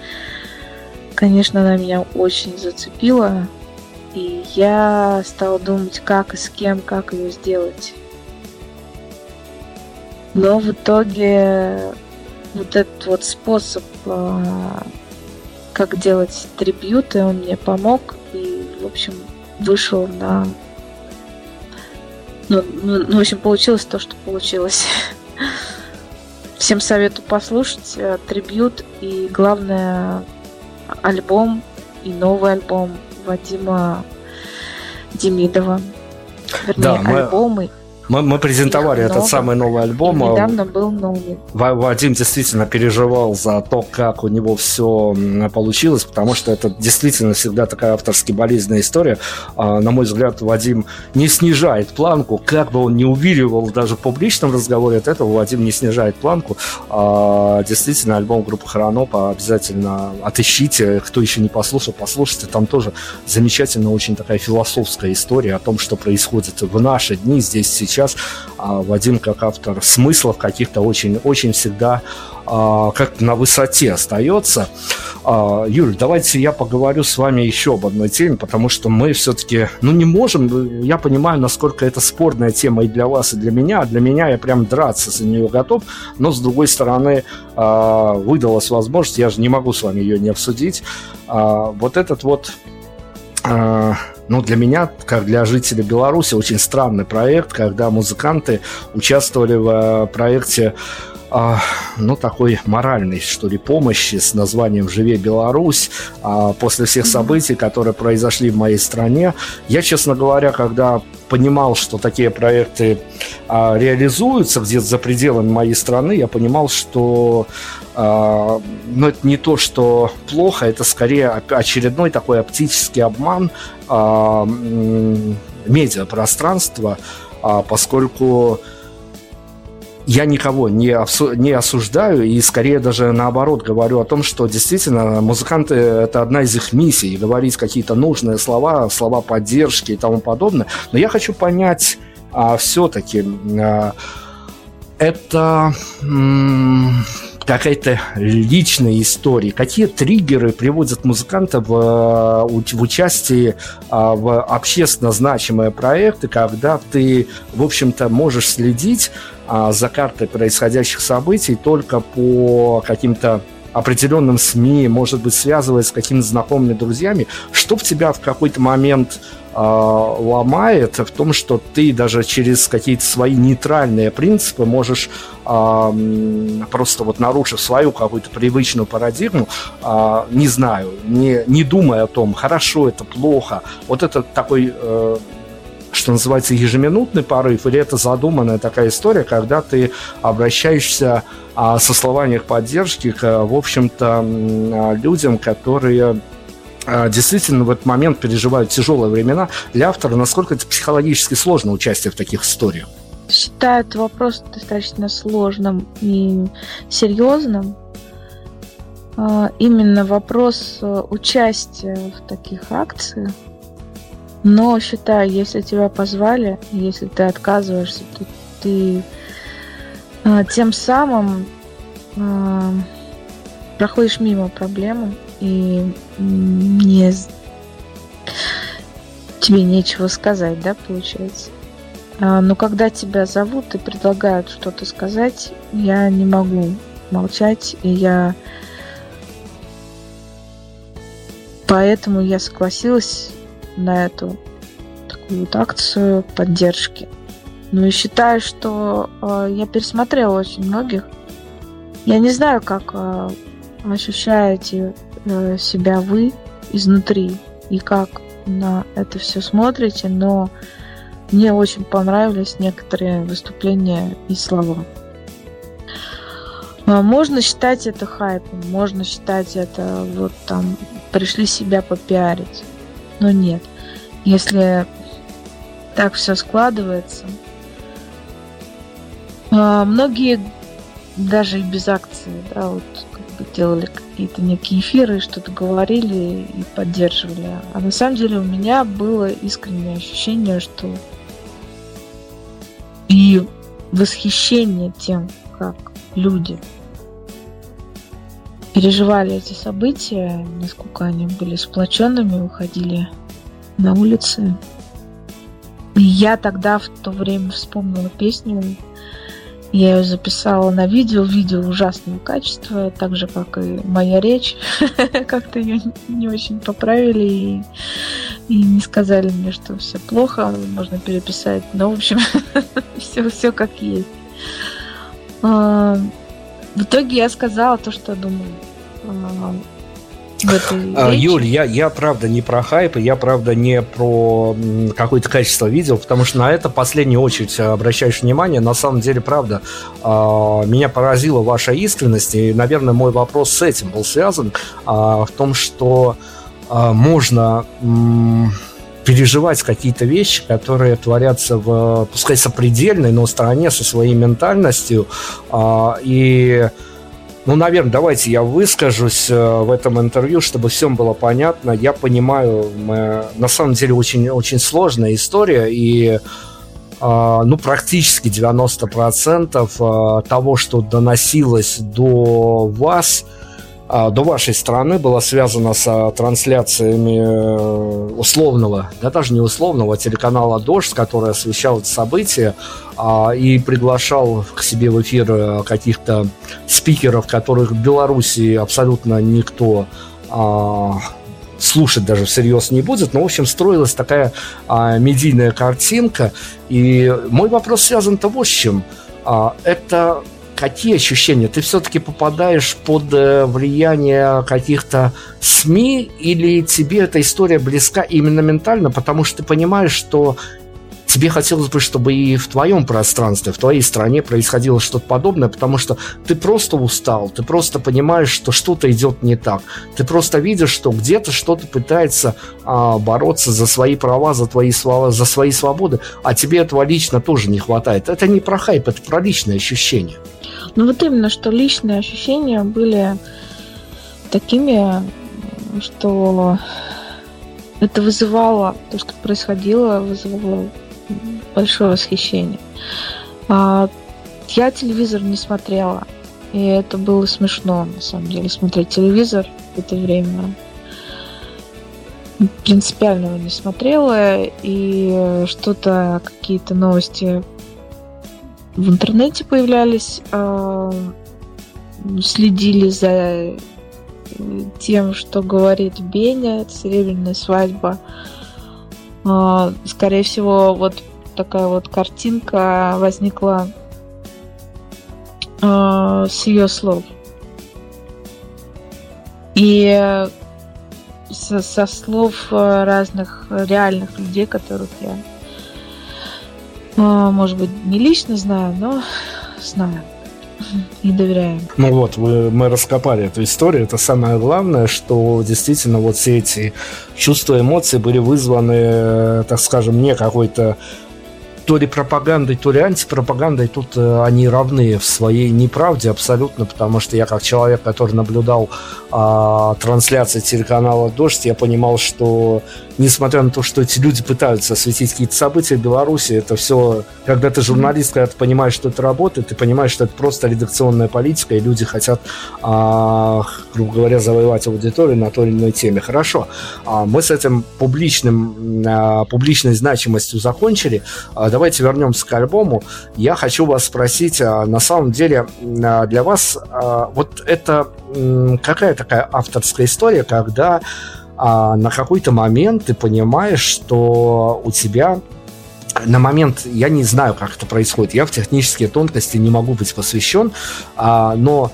Конечно, она меня очень зацепила. И я стала думать, как и с кем, как ее сделать. Но в итоге вот этот вот способ, а, как делать трибьюты, он мне помог. И, в общем, вышел на... Ну, ну, ну в общем, получилось то, что получилось. Всем советую послушать э, трибют и, главное, альбом и новый альбом Вадима Демидова. Вернее, да, мы... альбомы мы, мы презентовали Их этот много. самый новый альбом. И недавно был новый. Вадим действительно переживал за то, как у него все получилось, потому что это действительно всегда такая авторски болезненная история. А, на мой взгляд, Вадим не снижает планку, как бы он не увиливал даже в публичном разговоре от этого, Вадим не снижает планку. А, действительно, альбом группы Хронопа обязательно отыщите, кто еще не послушал, послушайте, там тоже замечательно очень такая философская история о том, что происходит в наши дни здесь сейчас сейчас а, Вадим как автор смыслов каких-то очень, очень всегда а, как на высоте остается. А, Юль, давайте я поговорю с вами еще об одной теме, потому что мы все-таки, ну, не можем, я понимаю, насколько это спорная тема и для вас, и для меня, для меня я прям драться за нее готов, но, с другой стороны, а, выдалась возможность, я же не могу с вами ее не обсудить, а, вот этот вот ну, для меня, как для жителей Беларуси, очень странный проект, когда музыканты участвовали в э, проекте а, ну, такой моральной, что ли, помощи с названием «Живе Беларусь» а, после всех событий, которые произошли в моей стране. Я, честно говоря, когда понимал, что такие проекты а, реализуются где-то за пределами моей страны, я понимал, что а, ну, это не то, что плохо, это скорее очередной такой оптический обман а, медиапространства, а, поскольку я никого не, не осуждаю и скорее даже наоборот говорю о том, что действительно музыканты – это одна из их миссий, говорить какие-то нужные слова, слова поддержки и тому подобное. Но я хочу понять а, все-таки, а, это какая-то личная история, какие триггеры приводят музыканта в, в участие а, в общественно значимые проекты, когда ты, в общем-то, можешь следить а, за картой происходящих событий только по каким-то определенным СМИ, может быть, связываясь с какими-то знакомыми друзьями, что в тебя в какой-то момент э, ломает в том, что ты даже через какие-то свои нейтральные принципы можешь э, просто вот нарушив свою какую-то привычную парадигму, э, не знаю, не, не думая о том, хорошо это, плохо, вот это такой э, что называется, ежеминутный порыв, или это задуманная такая история, когда ты обращаешься а, со словами поддержки к, в общем-то, а, людям, которые а, действительно в этот момент переживают тяжелые времена. Для автора насколько это психологически сложно участие в таких историях? Считаю этот вопрос достаточно сложным и серьезным. А, именно вопрос э, участия в таких акциях но считай, если тебя позвали, если ты отказываешься, то ты э, тем самым э, проходишь мимо проблемы и не тебе нечего сказать, да, получается. А, но когда тебя зовут и предлагают что-то сказать, я не могу молчать, и я поэтому я согласилась на эту такую вот акцию поддержки. Ну и считаю, что э, я пересмотрела очень многих. Я не знаю, как э, ощущаете э, себя вы изнутри и как на это все смотрите, но мне очень понравились некоторые выступления и слова. А, можно считать это хайпом, можно считать это вот там пришли себя попиарить но нет. Если так все складывается, а, многие даже и без акции, да, вот как бы делали какие-то некие эфиры, что-то говорили и поддерживали. А на самом деле у меня было искреннее ощущение, что и восхищение тем, как люди переживали эти события, насколько они были сплоченными, уходили на улицы. И я тогда в то время вспомнила песню. Я ее записала на видео, видео ужасного качества, так же, как и моя речь. Как-то ее не очень поправили и, не сказали мне, что все плохо, можно переписать. Но, в общем, все, все как есть. А, в итоге я сказала то, что думаю этой а, Юль, я, я правда не про хайп, я правда не про какое-то качество видео, потому что на это в последнюю очередь обращаешь внимание. На самом деле, правда, а, меня поразила ваша искренность, и, наверное, мой вопрос с этим был связан, а, в том, что можно переживать какие-то вещи, которые творятся в, пускай сопредельной, но стране со своей ментальностью, и ну, наверное, давайте я выскажусь э, в этом интервью, чтобы всем было понятно. Я понимаю, мы, на самом деле очень, очень сложная история, и а, ну, практически 90% э, того, что доносилось до вас – а, до вашей страны была связана с а, трансляциями э, условного, да даже не условного, телеканала «Дождь», который освещал это событие а, и приглашал к себе в эфир э, каких-то спикеров, которых в Беларуси абсолютно никто слушать даже всерьез не будет. Но, в общем, строилась такая а, медийная картинка. И мой вопрос связан-то вот с чем. А, это какие ощущения? Ты все-таки попадаешь под э, влияние каких-то СМИ или тебе эта история близка именно ментально, потому что ты понимаешь, что тебе хотелось бы, чтобы и в твоем пространстве, в твоей стране происходило что-то подобное, потому что ты просто устал, ты просто понимаешь, что что-то идет не так. Ты просто видишь, что где-то что-то пытается а, бороться за свои права, за твои слова, за свои свободы, а тебе этого лично тоже не хватает. Это не про хайп, это про личные ощущения. Ну вот именно, что личные ощущения были такими, что это вызывало, то, что происходило, вызывало большое восхищение. А, я телевизор не смотрела, и это было смешно, на самом деле, смотреть телевизор в это время. Принципиально его не смотрела, и что-то, какие-то новости в интернете появлялись, а, следили за э, тем, что говорит Беня, это серебряная свадьба. А, скорее всего, вот такая вот картинка возникла э, с ее слов. И со, со слов разных реальных людей, которых я, э, может быть, не лично знаю, но знаю и доверяем. Ну вот, мы, мы раскопали эту историю. Это самое главное, что действительно вот все эти чувства, эмоции были вызваны, так скажем, не какой-то то ли пропагандой, то ли антипропагандой, тут э, они равны в своей неправде абсолютно, потому что я как человек, который наблюдал э, трансляции телеканала «Дождь», я понимал, что несмотря на то, что эти люди пытаются осветить какие-то события в Беларуси, это все, когда ты журналист, когда ты понимаешь, что это работает, ты понимаешь, что это просто редакционная политика, и люди хотят, а, грубо говоря, завоевать аудиторию на той или иной теме. Хорошо, а, мы с этим публичным, а, публичной значимостью закончили. Давайте вернемся к альбому. Я хочу вас спросить, на самом деле, для вас вот это какая такая авторская история, когда а на какой-то момент ты понимаешь, что у тебя на момент, я не знаю, как это происходит, я в технические тонкости не могу быть посвящен, а, но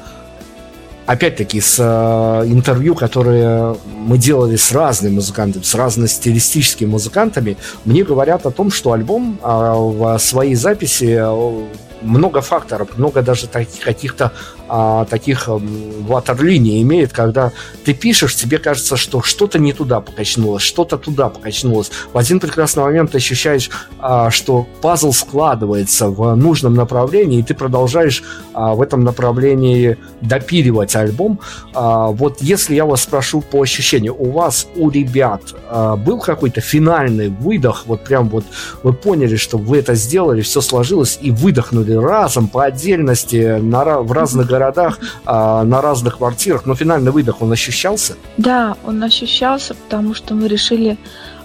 опять-таки с э, интервью, которые мы делали с разными музыкантами, с разными стилистическими музыкантами, мне говорят о том, что альбом э, в своей записи э, много факторов, много даже таких каких-то а, таких ватерлиний имеет, когда ты пишешь, тебе кажется, что что-то не туда покачнулось, что-то туда покачнулось. В один прекрасный момент ты ощущаешь, а, что пазл складывается в нужном направлении, и ты продолжаешь а, в этом направлении допиливать альбом. А, вот если я вас спрошу по ощущению, у вас, у ребят, а, был какой-то финальный выдох, вот прям вот вы поняли, что вы это сделали, все сложилось, и выдохнули разом по отдельности на, в разных городах, а, на разных квартирах, но финальный выдох, он ощущался? Да, он ощущался, потому что мы решили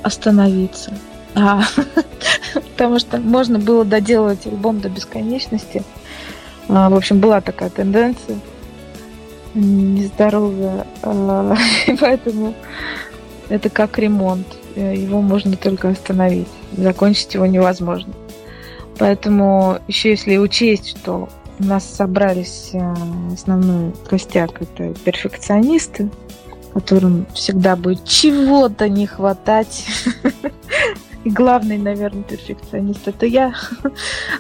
остановиться. А, потому что можно было доделывать альбом до бесконечности. А, в общем, была такая тенденция нездоровая. А, и поэтому это как ремонт. Его можно только остановить. Закончить его невозможно. Поэтому еще если учесть, что у нас собрались э, основной костяк это перфекционисты, которым всегда будет чего-то не хватать. И главный, наверное, перфекционист это я.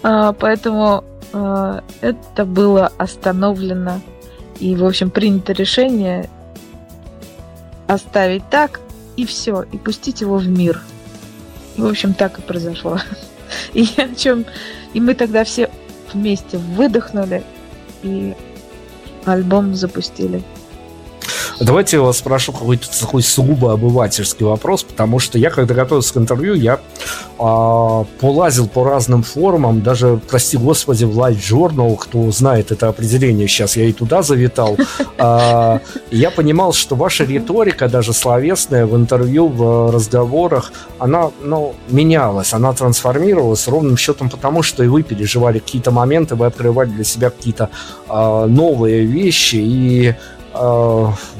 А, поэтому э, это было остановлено. И, в общем, принято решение оставить так, и все, и пустить его в мир. В общем, так и произошло. И о чем... И мы тогда все вместе выдохнули и альбом запустили. Давайте я вас спрошу какой-то такой сугубо обывательский вопрос, потому что я, когда готовился к интервью, я а, полазил по разным форумам, даже, прости господи, в Live Journal, кто знает это определение сейчас, я и туда завитал. А, я понимал, что ваша риторика, даже словесная, в интервью, в разговорах, она ну, менялась, она трансформировалась ровным счетом потому, что и вы переживали какие-то моменты, вы открывали для себя какие-то а, новые вещи, и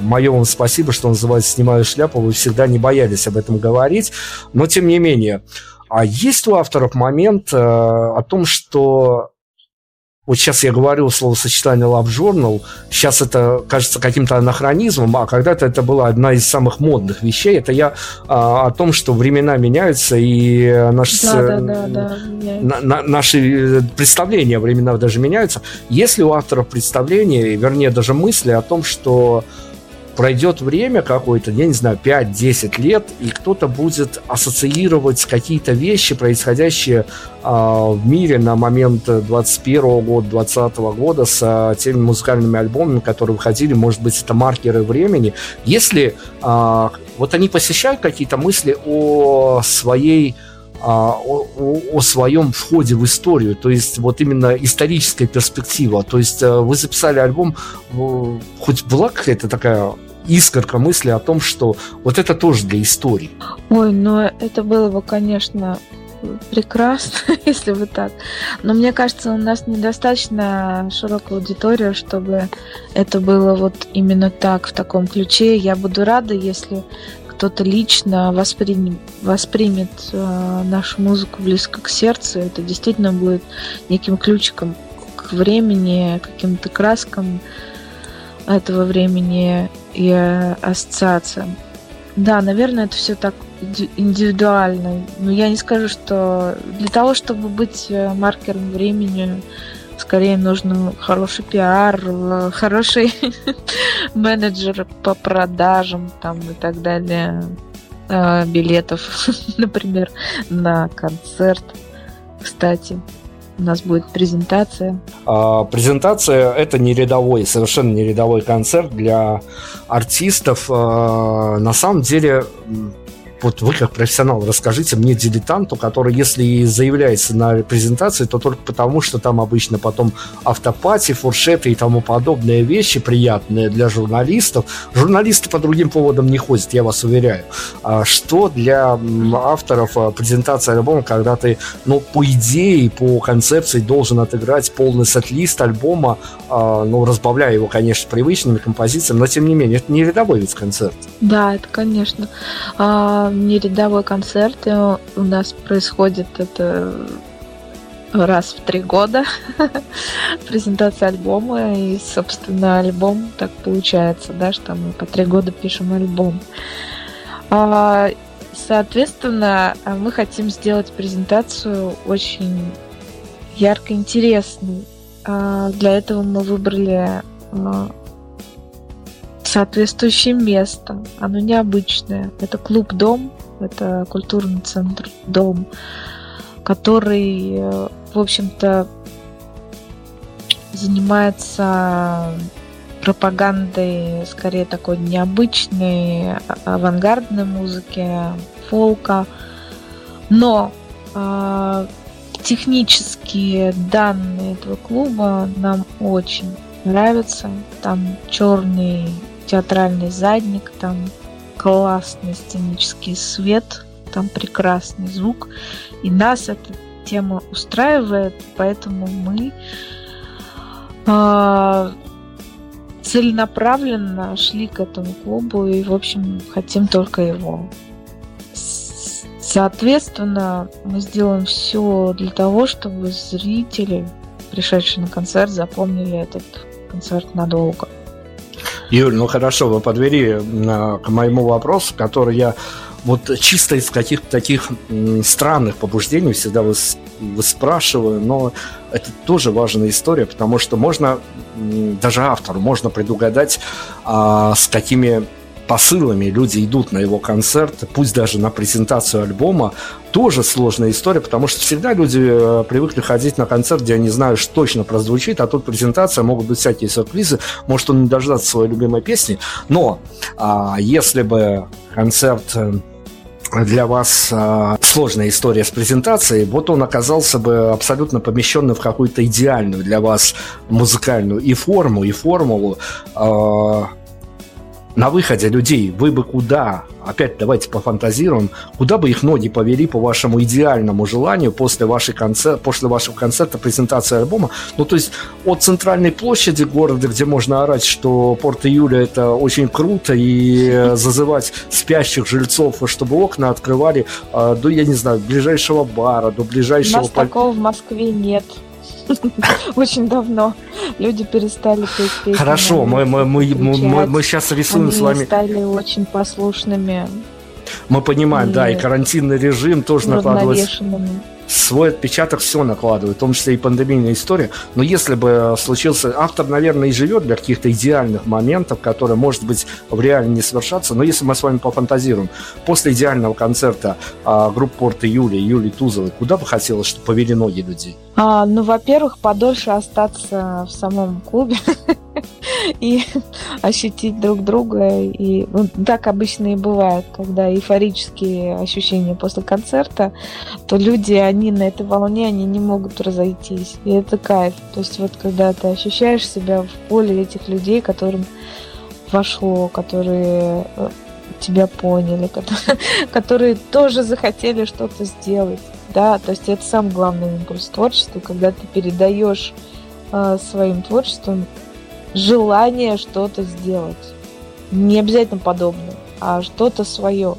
мое вам спасибо, что называется, снимаю шляпу, вы всегда не боялись об этом говорить, но тем не менее. А есть у авторов момент э, о том, что вот сейчас я говорю словосочетание Love Journal, сейчас это кажется каким-то анахронизмом, а когда-то это была одна из самых модных вещей. Это я а, о том, что времена меняются, и наш, да, да, да, да, на, на, наши представления времена даже меняются. Если у авторов представления, вернее, даже мысли о том, что пройдет время какое-то, я не знаю, 5-10 лет, и кто-то будет ассоциировать какие-то вещи, происходящие э, в мире на момент 21 года, 20 года с э, теми музыкальными альбомами, которые выходили, может быть, это маркеры времени. Если э, вот они посещают какие-то мысли о своей о, о, о своем входе в историю, то есть вот именно историческая перспектива. То есть вы записали альбом, хоть была какая-то такая искорка мысли о том, что вот это тоже для истории. Ой, ну это было бы, конечно, прекрасно, если бы так. Но мне кажется, у нас недостаточно широкая аудитория, чтобы это было вот именно так, в таком ключе. Я буду рада, если кто-то лично восприним, воспримет э, нашу музыку близко к сердцу. Это действительно будет неким ключиком к времени, каким-то краскам этого времени и ассоциациям. Да, наверное, это все так индивидуально. Но я не скажу, что для того, чтобы быть э, маркером времени, скорее нужно хороший пиар, э, хороший менеджер по продажам там и так далее э, билетов, например, на концерт. Кстати, у нас будет презентация. А, презентация это не рядовой, совершенно не рядовой концерт для артистов. А, на самом деле вот вы как профессионал расскажите мне дилетанту, который если и заявляется на презентации, то только потому, что там обычно потом автопати, фуршеты и тому подобные вещи приятные для журналистов. Журналисты по другим поводам не ходят, я вас уверяю. А что для авторов а, презентации альбома, когда ты, ну, по идее, по концепции должен отыграть полный сет-лист альбома, а, ну, разбавляя его, конечно, привычными композициями, но тем не менее, это не рядовой вид концерт. Да, это, конечно. А, не рядовой концерт. У нас происходит это раз в три года презентация альбома и собственно альбом так получается да что мы по три года пишем альбом а, соответственно мы хотим сделать презентацию очень ярко интересной а, для этого мы выбрали а, соответствующим местом. Оно необычное. Это клуб-дом, это культурный центр дом, который, э, в общем-то, занимается пропагандой скорее такой необычной авангардной музыки, фолка. Но э, технические данные этого клуба нам очень нравятся. Там черный театральный задник, там классный сценический свет, там прекрасный звук. И нас эта тема устраивает, поэтому мы э, целенаправленно шли к этому клубу и, в общем, хотим только его. Соответственно, мы сделаем все для того, чтобы зрители, пришедшие на концерт, запомнили этот концерт надолго. Юль, ну хорошо, вы подвели на, к моему вопросу, который я вот чисто из каких-то таких странных побуждений всегда спрашиваю, но это тоже важная история, потому что можно, даже автору, можно предугадать, а, с какими посылами люди идут на его концерт, пусть даже на презентацию альбома, тоже сложная история, потому что всегда люди э, привыкли ходить на концерт, где они знают, что точно прозвучит, а тут презентация, могут быть всякие сюрпризы, может он не дождаться своей любимой песни, но а, если бы концерт э, для вас э, сложная история с презентацией, вот он оказался бы абсолютно помещенным в какую-то идеальную для вас музыкальную и форму, и формулу. Э, на выходе людей вы бы куда, опять давайте пофантазируем, куда бы их ноги повели по вашему идеальному желанию после, вашей концерт, после вашего концерта, презентации альбома. Ну, то есть от центральной площади города, где можно орать, что Порт Июля это очень круто, и зазывать спящих жильцов, чтобы окна открывали а, до, я не знаю, ближайшего бара, до ближайшего... У нас такого в Москве нет Очень давно люди перестали петь песни. Хорошо, мы, мы, мы, мы, мы, сейчас рисуем Они с вами... стали очень послушными, Мы понимаем, да, и карантинный режим тоже накладывается. Свой отпечаток все накладывает, в том числе и пандемийная история. Но если бы случился... Автор, наверное, и живет для каких-то идеальных моментов, которые, может быть, в реале не совершатся. Но если мы с вами пофантазируем, после идеального концерта а, группы Порта Юли, Юлии Тузовой, куда бы хотелось, чтобы повели ноги людей? А, ну, во-первых, подольше остаться в самом клубе и ощутить друг друга. И ну, так обычно и бывает, когда эйфорические ощущения после концерта, то люди, они на этой волне, они не могут разойтись. И это кайф. То есть вот когда ты ощущаешь себя в поле этих людей, которым вошло, которые э, тебя поняли, которые, которые тоже захотели что-то сделать. Да, то есть это самый главный импульс творчества, когда ты передаешь э, своим творчеством желание что-то сделать. Не обязательно подобное, а что-то свое.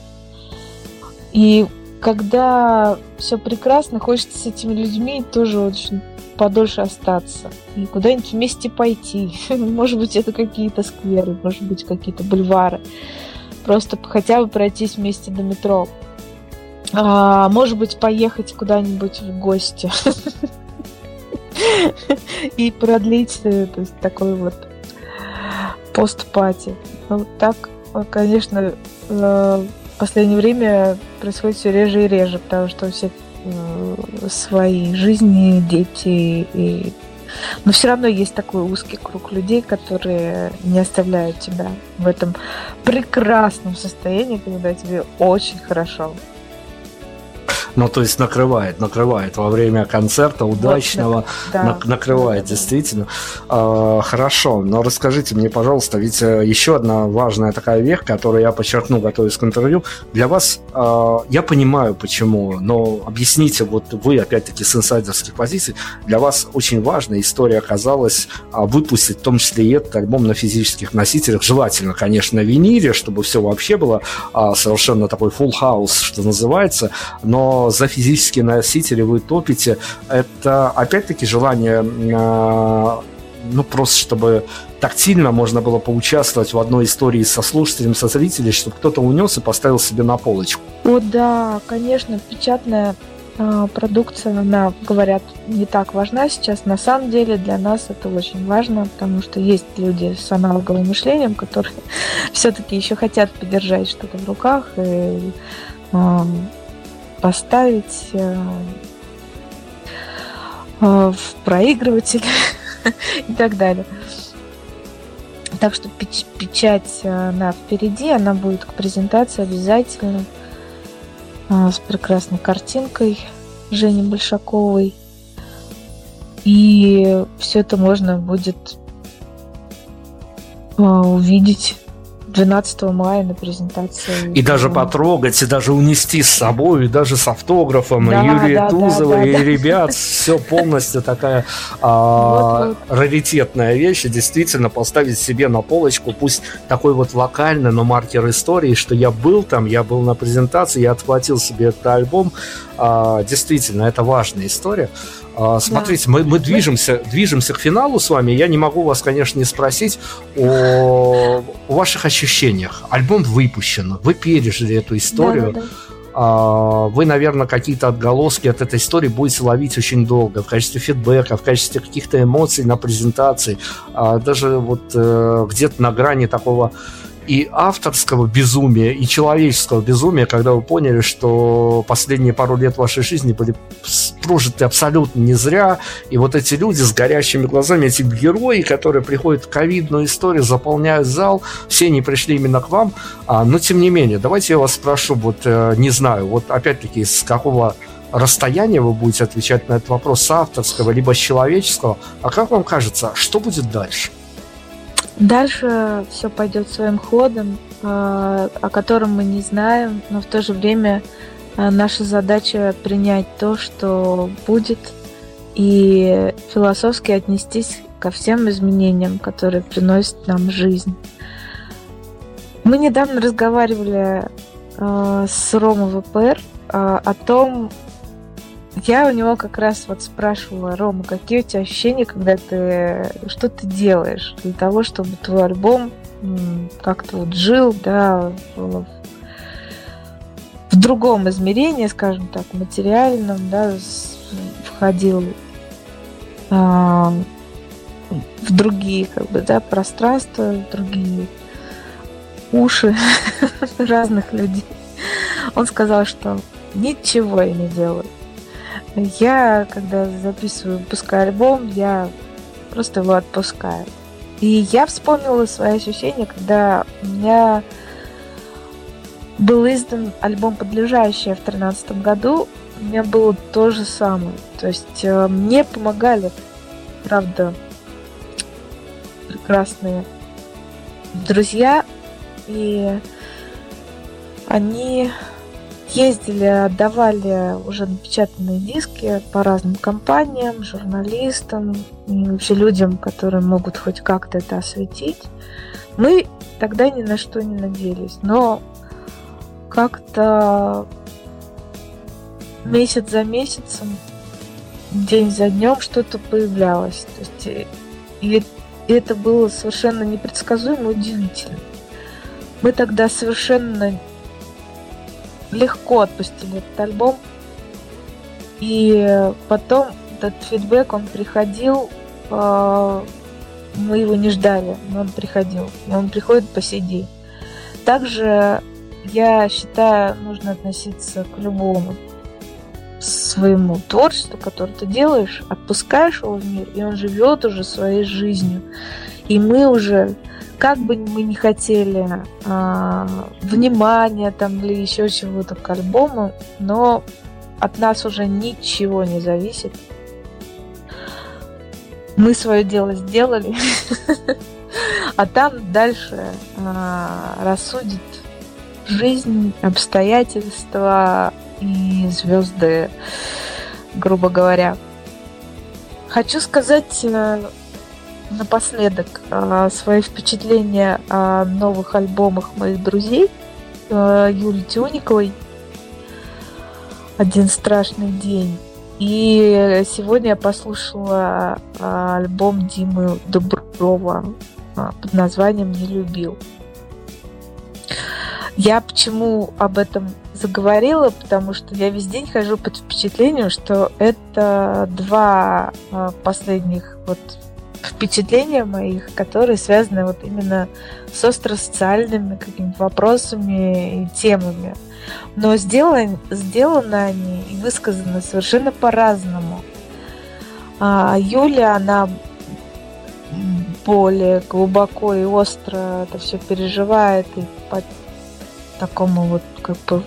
И когда все прекрасно, хочется с этими людьми тоже очень подольше остаться. И куда-нибудь вместе пойти. Может быть, это какие-то скверы, может быть, какие-то бульвары. Просто хотя бы пройтись вместе до метро. А, может быть, поехать куда-нибудь в гости. И продлить э, то есть, такой вот пост-пати. Ну, так, конечно, э, последнее время происходит все реже и реже, потому что у всех э, свои жизни, дети и но все равно есть такой узкий круг людей, которые не оставляют тебя в этом прекрасном состоянии, когда тебе очень хорошо. Ну, то есть накрывает, накрывает во время концерта удачного, да. накрывает Да, да, да. действительно. А, хорошо, но расскажите мне, пожалуйста, ведь э, еще одна важная такая вещь, которую я подчеркну, готовясь к интервью, для вас, а, я понимаю почему, но объясните, вот вы, опять-таки, с инсайдерских позиций, для вас очень важная история оказалась а, выпустить, в том числе и этот альбом на физических носителях, желательно, конечно, на виниле, чтобы все вообще было а, совершенно такой full house, что называется, но за физические носители вы топите. Это, опять-таки, желание, а, ну, просто чтобы тактильно можно было поучаствовать в одной истории со слушателем, со зрителем, чтобы кто-то унес и поставил себе на полочку. О, да, конечно, печатная а, продукция, она, говорят, не так важна сейчас. На самом деле для нас это очень важно, потому что есть люди с аналоговым мышлением, которые все-таки еще хотят подержать что-то в руках и поставить а, а, в проигрыватель и так далее. Так что печ- печать а, она впереди, она будет к презентации обязательно с прекрасной картинкой Жени Большаковой. И все это можно будет увидеть 12 мая на презентации. И даже потрогать, и даже унести с собой, и даже с автографом, Да, и Юрия да, да, Тузова, да, и да. ребят, все полностью такая а, Вот, раритетная вещь, и действительно поставить себе на полочку, пусть такой вот локальный, но маркер истории, что я был там, я был на презентации, я отхватил себе этот альбом, А, действительно, это важная история. А, Смотрите, мы, мы движемся, движемся к финалу с вами. Я не могу вас, конечно, не спросить о, о ваших ощущениях. Альбом выпущен, вы пережили эту историю. Да-да-да. А, Вы, наверное, какие-то отголоски от этой истории будете ловить очень долго в качестве фидбэка, в качестве каких-то эмоций на презентации, А, даже вот э, где-то на грани такого и авторского безумия, и человеческого безумия, когда вы поняли, что последние пару лет вашей жизни были прожиты абсолютно не зря, и вот эти люди с горящими глазами, эти герои, которые приходят в ковидную историю, заполняют зал, все они пришли именно к вам, а, но тем не менее, давайте я вас спрошу, вот э, не знаю, вот опять-таки с какого расстояния вы будете отвечать на этот вопрос, с авторского, либо с человеческого, а как вам кажется, что будет дальше? Дальше все пойдет своим ходом, а, о котором мы не знаем, но в то же время а, наша задача принять то, что будет, и философски отнестись ко всем изменениям, которые приносит нам жизнь. Мы недавно разговаривали а, с Ромой ВПР о том, я у него как раз вот спрашивала, Рома, какие у тебя ощущения, когда ты... Что ты делаешь для того, чтобы твой альбом как-то вот жил, да, в, в другом измерении, скажем так, материальном, да, входил а, в другие, как бы, да, пространства, в другие уши разных людей. Он сказал, что ничего я не делаю. Я, когда записываю, выпускаю альбом, я просто его отпускаю. И я вспомнила свои ощущения, когда у меня был издан альбом «Подлежащее» в 2013 году. У меня было то же самое. То есть э, мне помогали, правда, прекрасные друзья, и они ездили, отдавали уже напечатанные диски по разным компаниям, журналистам и вообще людям, которые могут хоть как-то это осветить. Мы тогда ни на что не надеялись, но как-то месяц за месяцем, день за днем что-то появлялось. То есть, и это было совершенно непредсказуемо удивительно. Мы тогда совершенно легко отпустили этот альбом. И потом этот фидбэк, он приходил, а, мы его не ждали, но он приходил. И он приходит по день. Также я считаю, нужно относиться к любому своему творчеству, которое ты делаешь, отпускаешь его в мир, и он живет уже своей жизнью. И мы уже как бы мы не хотели а, внимания там или еще чего-то к альбому, но от нас уже ничего не зависит. Мы свое дело сделали, а там дальше а, рассудит жизнь, обстоятельства и звезды, грубо говоря. Хочу сказать э, напоследок э, свои впечатления о новых альбомах моих друзей э, Юли Тюниковой «Один страшный день». И сегодня я послушала э, альбом Димы Дуброва под названием «Не любил». Я почему об этом заговорила, потому что я весь день хожу под впечатлением, что это два последних вот впечатления моих, которые связаны вот именно с остросоциальными какими-то вопросами и темами. Но сделаны, сделаны они и высказаны совершенно по-разному. А Юля, она более глубоко и остро это все переживает и по такому вот как бы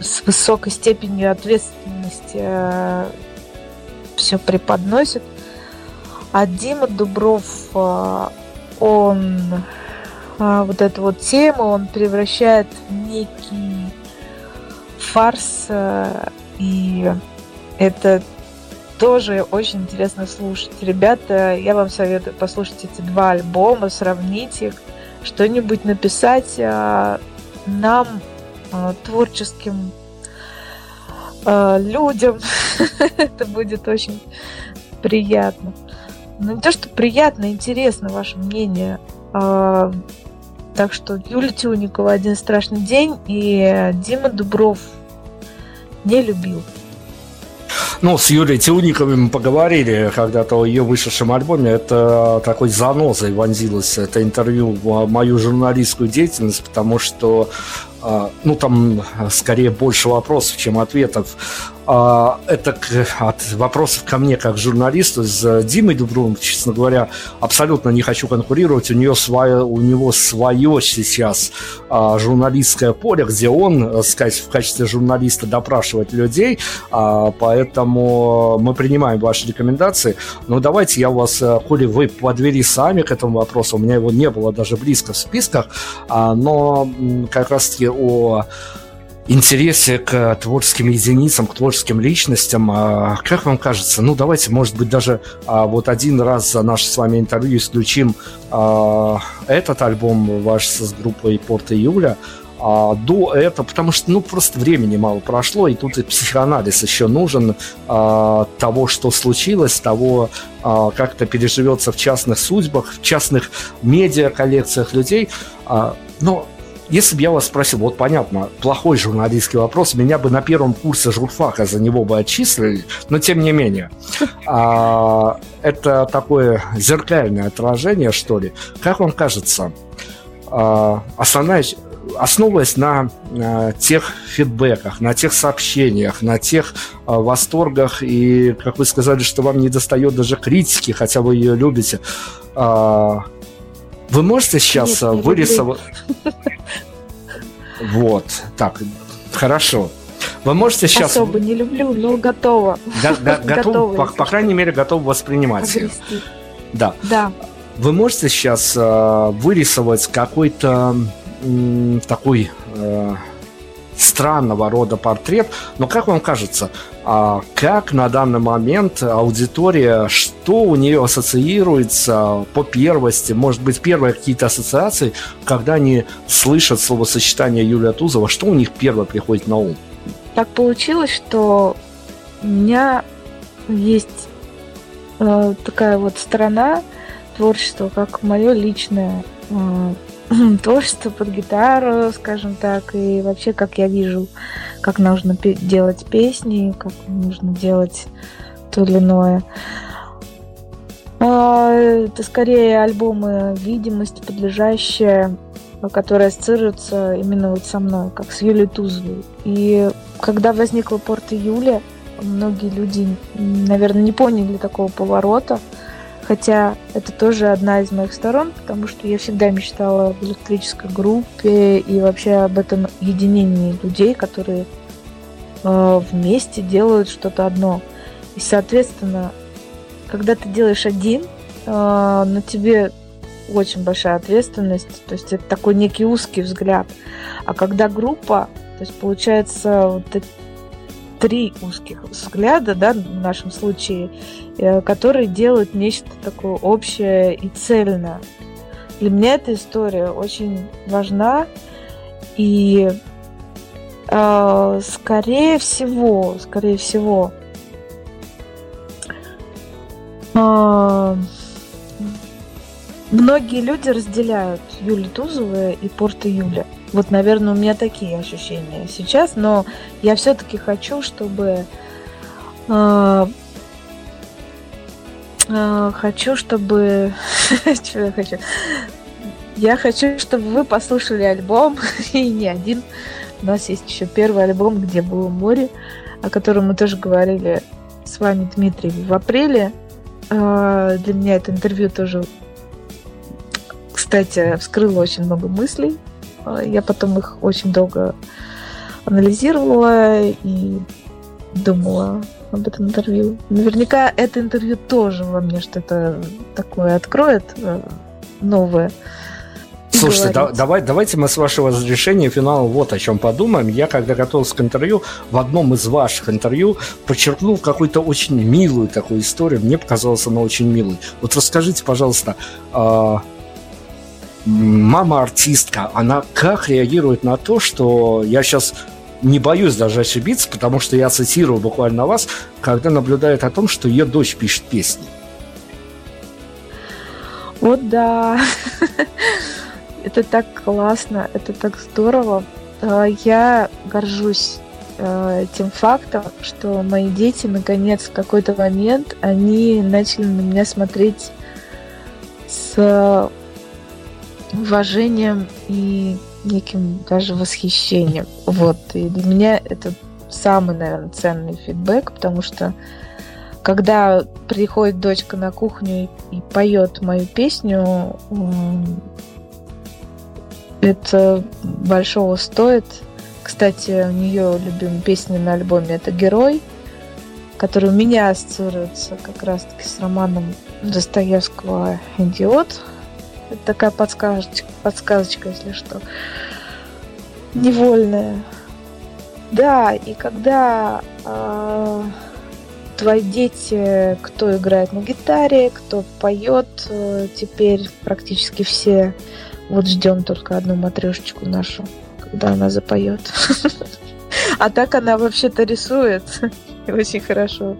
с высокой степенью ответственности э, все преподносит. А Дима Дубров, а, он а, вот эту вот тему, он превращает в некий фарс, а, и это тоже очень интересно слушать. Ребята, я вам советую послушать эти два альбома, сравнить их, что-нибудь написать нам, творческим людям. Это будет очень приятно ну не то, что приятно, интересно ваше мнение. А, так что Юля Тюникова «Один страшный день» и Дима Дубров не любил. Ну, с Юлией Тюниковой мы поговорили когда-то о ее вышедшем альбоме. Это такой занозой вонзилось это интервью в мою журналистскую деятельность, потому что а, ну, там скорее больше вопросов, чем ответов. А, это от вопросов ко мне как журналисту с Димой Дубровым, честно говоря, абсолютно не хочу конкурировать. У, нее свое, у него свое сейчас а, журналистское поле, где он, так сказать, в качестве журналиста допрашивает людей, поэтому мы принимаем ваши рекомендации. Но давайте я вас, коли вы подвели сами к этому вопросу, у меня его не было даже близко в списках, но как раз-таки о интересе к творческим единицам, к творческим личностям. А как вам кажется? Ну, давайте, может быть, даже а, вот один раз за наше с вами интервью исключим а, этот альбом ваш с группой Порта Июля, а, до этого, потому что, ну, просто времени мало прошло, и тут и психоанализ еще нужен а, того, что случилось, того, а, как это переживется в частных судьбах, в частных медиа коллекциях людей. А, но если бы я вас спросил, вот понятно, плохой журналистский вопрос, меня бы на первом курсе журфака за него бы отчислили, но тем не менее. А, это такое зеркальное отражение, что ли. Как вам кажется, а, основная основываясь на, на тех фидбэках, на тех сообщениях, на тех а, восторгах и, как вы сказали, что вам не достает даже критики, хотя вы ее любите, а, вы можете сейчас Нет, вырисовать... Вот, так, хорошо. Вы можете сейчас... Особо не люблю, но готова. Да, да, готов, по, по крайней мере, готов воспринимать ее. Да. Да. Вы можете сейчас э, вырисовать какой-то э, такой э, странного рода портрет, но как вам кажется, а как на данный момент аудитория, что у нее ассоциируется по первости, может быть, первые какие-то ассоциации, когда они слышат словосочетание Юлия Тузова, что у них первое приходит на ум? Так получилось, что у меня есть э, такая вот сторона творчества, как мое личное э, творчество под гитару, скажем так, и вообще, как я вижу, как нужно делать песни, как нужно делать то или иное. А, это скорее альбомы видимости, подлежащие, которые ассоциируются именно вот со мной, как с Юлией Тузовой. И когда возникла Порт Июля, многие люди, наверное, не поняли такого поворота, Хотя это тоже одна из моих сторон, потому что я всегда мечтала об электрической группе и вообще об этом единении людей, которые э, вместе делают что-то одно. И, соответственно, когда ты делаешь один, э, на тебе очень большая ответственность, то есть это такой некий узкий взгляд. А когда группа, то есть получается вот три узких взгляда, да, в нашем случае, э, которые делают нечто такое общее и цельное. Для меня эта история очень важна, и э, скорее всего, скорее всего, э, многие люди разделяют Юлю Тузову и Порта Юля. Вот, наверное, у меня такие ощущения сейчас, но я все-таки хочу, чтобы э, э, хочу, чтобы что я хочу? Я хочу, чтобы вы послушали альбом и не один. У нас есть еще первый альбом, где было море, о котором мы тоже говорили с вами, Дмитрий, в апреле. Э, для меня это интервью тоже, кстати, вскрыло очень много мыслей я потом их очень долго анализировала и думала об этом интервью. Наверняка это интервью тоже во мне что-то такое откроет э, новое. Слушайте, да, давай, давайте мы с вашего разрешения финал вот о чем подумаем. Я, когда готовился к интервью, в одном из ваших интервью подчеркнул какую-то очень милую такую историю. Мне показалось она очень милой. Вот расскажите, пожалуйста, а, мама-артистка, она как реагирует на то, что я сейчас не боюсь даже ошибиться, потому что я цитирую буквально вас, когда наблюдает о том, что ее дочь пишет песни. Вот да. Это так классно, это так здорово. А, я горжусь а, тем фактом, что мои дети наконец в какой-то момент они начали на меня смотреть с уважением и неким даже восхищением. Вот. И для меня это самый, наверное, ценный фидбэк, потому что когда приходит дочка на кухню и, и поет мою песню, это большого стоит. Кстати, у нее любимая песня на альбоме это «Герой», который у меня ассоциируется как раз-таки с романом Достоевского «Идиот», это такая подсказочка, подсказочка, если что. Невольная. Да, и когда э, твои дети, кто играет на гитаре, кто поет, э, теперь практически все. Вот ждем только одну матрешечку нашу, когда она запоет. А так она вообще-то рисует очень хорошо.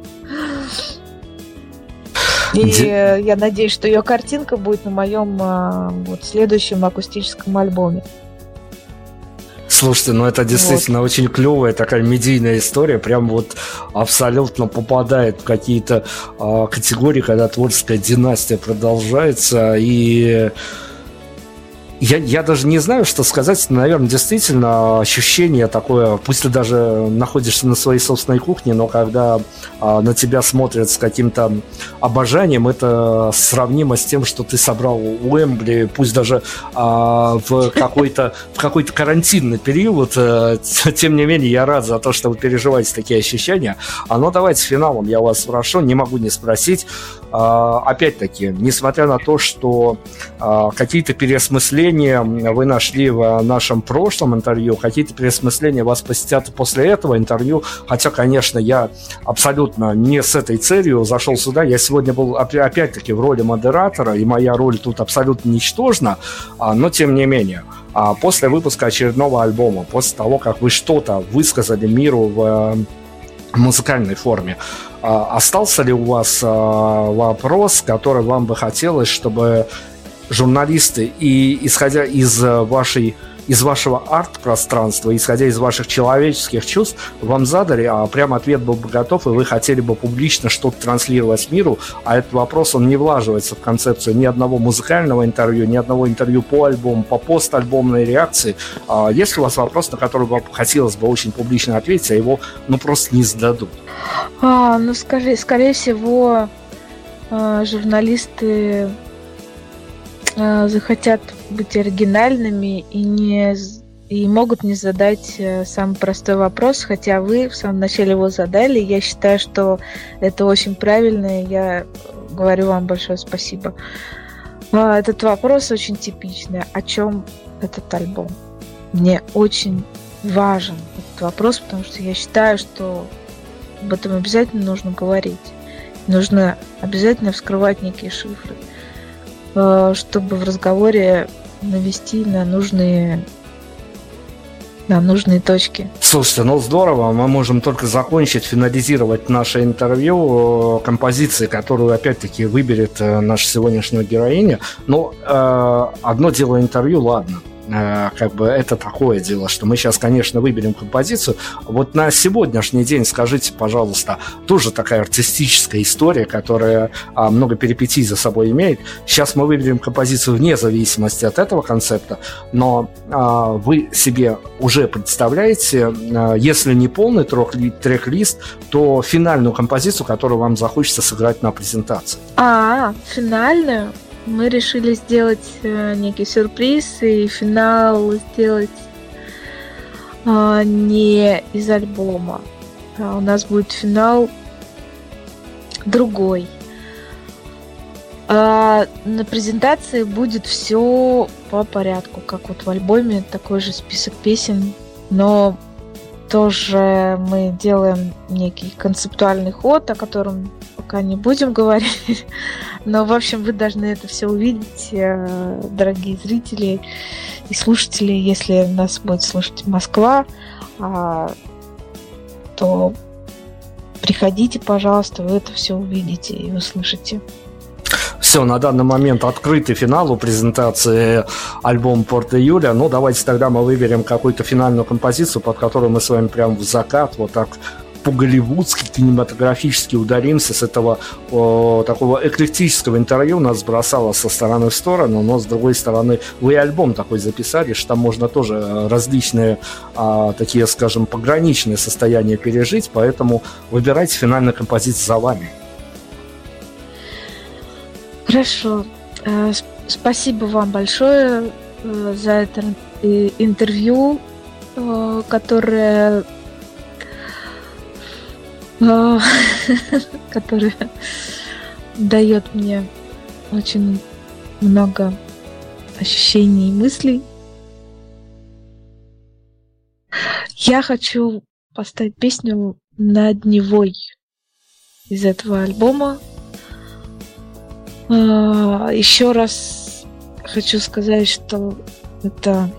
И я надеюсь, что ее картинка будет на моем а, вот, следующем акустическом альбоме. Слушайте, ну это действительно вот. очень клевая такая медийная история, прям вот абсолютно попадает в какие-то э, категории, когда творческая династия продолжается и я, я даже не знаю, что сказать. Наверное, действительно ощущение такое, пусть ты даже находишься на своей собственной кухне, но когда а, на тебя смотрят с каким-то обожанием, это сравнимо с тем, что ты собрал Уэмбли, пусть даже а, в какой-то в какой-то карантинный период. А, тем не менее, я рад за то, что вы переживаете такие ощущения. А ну давайте финалом я вас спрошу, не могу не спросить. А, опять-таки, несмотря на то, что а, какие-то переосмысления вы нашли в нашем прошлом интервью, какие-то переосмысления вас посетят после этого интервью, хотя, конечно, я абсолютно не с этой целью зашел сюда, я сегодня был опять-таки в роли модератора, и моя роль тут абсолютно ничтожна, а, но тем не менее после выпуска очередного альбома, после того, как вы что-то высказали миру в музыкальной форме. А остался ли у вас а, вопрос, который вам бы хотелось, чтобы журналисты и исходя из вашей из вашего арт-пространства, исходя из ваших человеческих чувств, вам задали, а прям ответ был бы готов, и вы хотели бы публично что-то транслировать миру, а этот вопрос, он не влаживается в концепцию ни одного музыкального интервью, ни одного интервью по альбому, по постальбомной реакции. А есть у вас вопрос, на который вам хотелось бы очень публично ответить, а его, ну, просто не зададут? А, ну, скажи, скорее всего, а, журналисты а, захотят быть оригинальными и не и могут не задать э, самый простой вопрос, хотя вы в самом начале его задали. Я считаю, что это очень правильно, и я говорю вам большое спасибо. А, этот вопрос очень типичный. О чем этот альбом? Мне очень важен этот вопрос, потому что я считаю, что об этом обязательно нужно говорить. Нужно обязательно вскрывать некие шифры, э, чтобы в разговоре навести на нужные на нужные точки. Слушайте, ну здорово, мы можем только закончить, финализировать наше интервью э, композиции, которую опять-таки выберет э, наша сегодняшняя героиня. Но э, одно дело интервью, ладно. Э, как бы это такое дело, что мы сейчас, конечно, выберем композицию. Вот на сегодняшний день, скажите, пожалуйста, тоже такая артистическая история, которая а, много перипетий за собой имеет. Сейчас мы выберем композицию вне зависимости от этого концепта, но а, вы себе уже представляете, а, если не полный трек-лист, то финальную композицию, которую вам захочется сыграть на презентации. А, финальную? Мы решили сделать э, некий сюрприз и финал сделать э, не из альбома. А у нас будет финал другой. А на презентации будет все по порядку, как вот в альбоме, такой же список песен, но тоже мы делаем некий концептуальный ход, о котором пока не будем говорить. Но, в общем, вы должны это все увидеть, э, дорогие зрители и слушатели. Если нас будет слушать Москва, а, то приходите, пожалуйста, вы это все увидите и услышите. Все, на данный момент открытый финал у презентации альбома Порта Юля. Ну, давайте тогда мы выберем какую-то финальную композицию, под которую мы с вами прям в закат вот так по-голливудски, кинематографически ударимся с этого о, такого эклектического интервью, нас бросало со стороны в сторону, но с другой стороны вы альбом такой записали, что там можно тоже э, различные а, такие, скажем, пограничные состояния пережить, поэтому выбирайте финальную композицию за вами. Хорошо. Э, спасибо вам большое э, за это интервью, которое которая дает мне очень много ощущений и мыслей. Я хочу поставить песню над Невой из этого альбома. А, еще раз хочу сказать, что это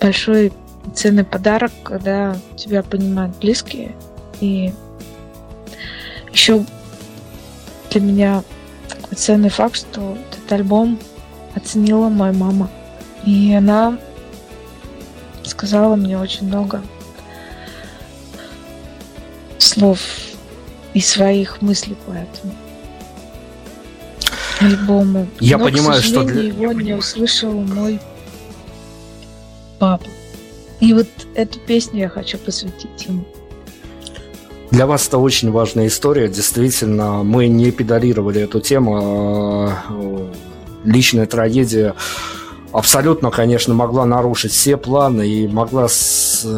большой ценный подарок, когда тебя понимают близкие. И еще для меня такой ценный факт, что этот альбом оценила моя мама. И она сказала мне очень много слов и своих мыслей по этому альбому. Я Но, понимаю, к что для... его не услышал мой папа. И вот эту песню я хочу посвятить ему. Для вас это очень важная история. Действительно, мы не педалировали эту тему. а, Личная трагедия абсолютно, конечно, могла нарушить все планы и могла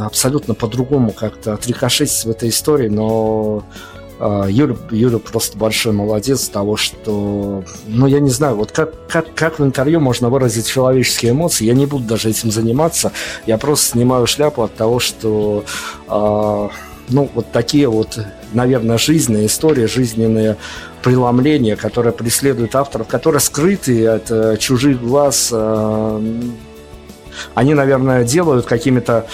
абсолютно по-другому как-то отрикошетить в этой истории, но а, Юля, Юля просто большой молодец того, что, ну, я не знаю, вот как, как, как в интервью можно выразить человеческие эмоции, я не буду даже этим заниматься, я просто снимаю шляпу от того, что а, ну, вот такие вот, наверное, жизненные истории, жизненные преломления, которые преследуют авторов, которые скрыты от э, чужих глаз, э, они, наверное, делают какими-то,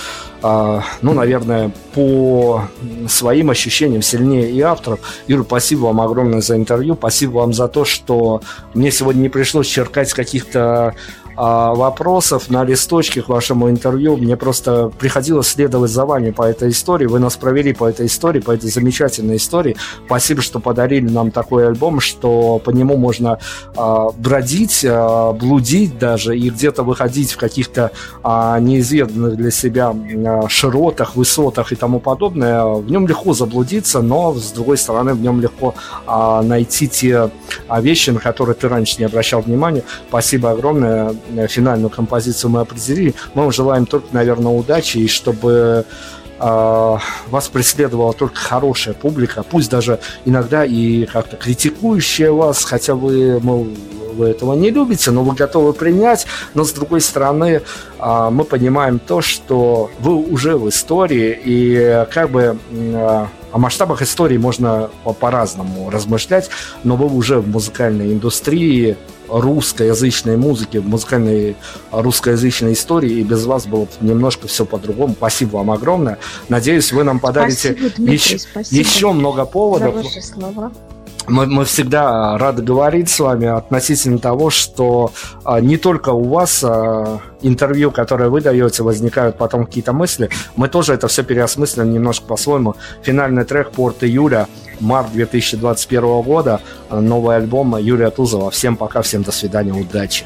э, ну, наверное, по своим ощущениям сильнее и авторов. Юра, спасибо вам огромное за интервью, спасибо вам за то, что мне сегодня не пришлось черкать каких-то вопросов на листочке к вашему интервью. Мне просто приходилось следовать за вами по этой истории. Вы нас провели по этой истории, по этой замечательной истории. Спасибо, что подарили нам такой альбом, что по нему можно а, бродить, а, блудить даже и где-то выходить в каких-то а, неизведанных для себя а, широтах, высотах и тому подобное. В нем легко заблудиться, но с другой стороны в нем легко а, найти те а, вещи, на которые ты раньше не обращал внимания. Спасибо огромное. Э, Финальную композицию мы определили. Мы вам желаем только, наверное, удачи и чтобы а, вас преследовала только хорошая публика, пусть даже иногда и как-то критикующая вас, хотя вы, мол, вы этого не любите, но вы готовы принять, но с другой стороны а, мы понимаем то, что вы уже в истории, и как бы о масштабах истории можно по- по-разному размышлять, но вы уже в музыкальной индустрии, русскоязычной музыки, в музыкальной русскоязычной истории, и без вас было бы немножко все по-другому. Спасибо вам огромное. Надеюсь, вы нам подарите Спасибо, Дмитрий, еще, спасибо еще много за поводов. ваши слова. Мы, мы всегда рады говорить с вами относительно того, что а, не только у вас а, интервью, которое вы даете, возникают потом какие-то мысли. Мы тоже это все переосмыслим немножко по-своему. Финальный трек «Порт июля», март 2021 года, новый альбом Юрия Тузова. Всем пока, всем до свидания, удачи.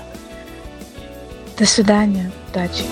До свидания. Удачи.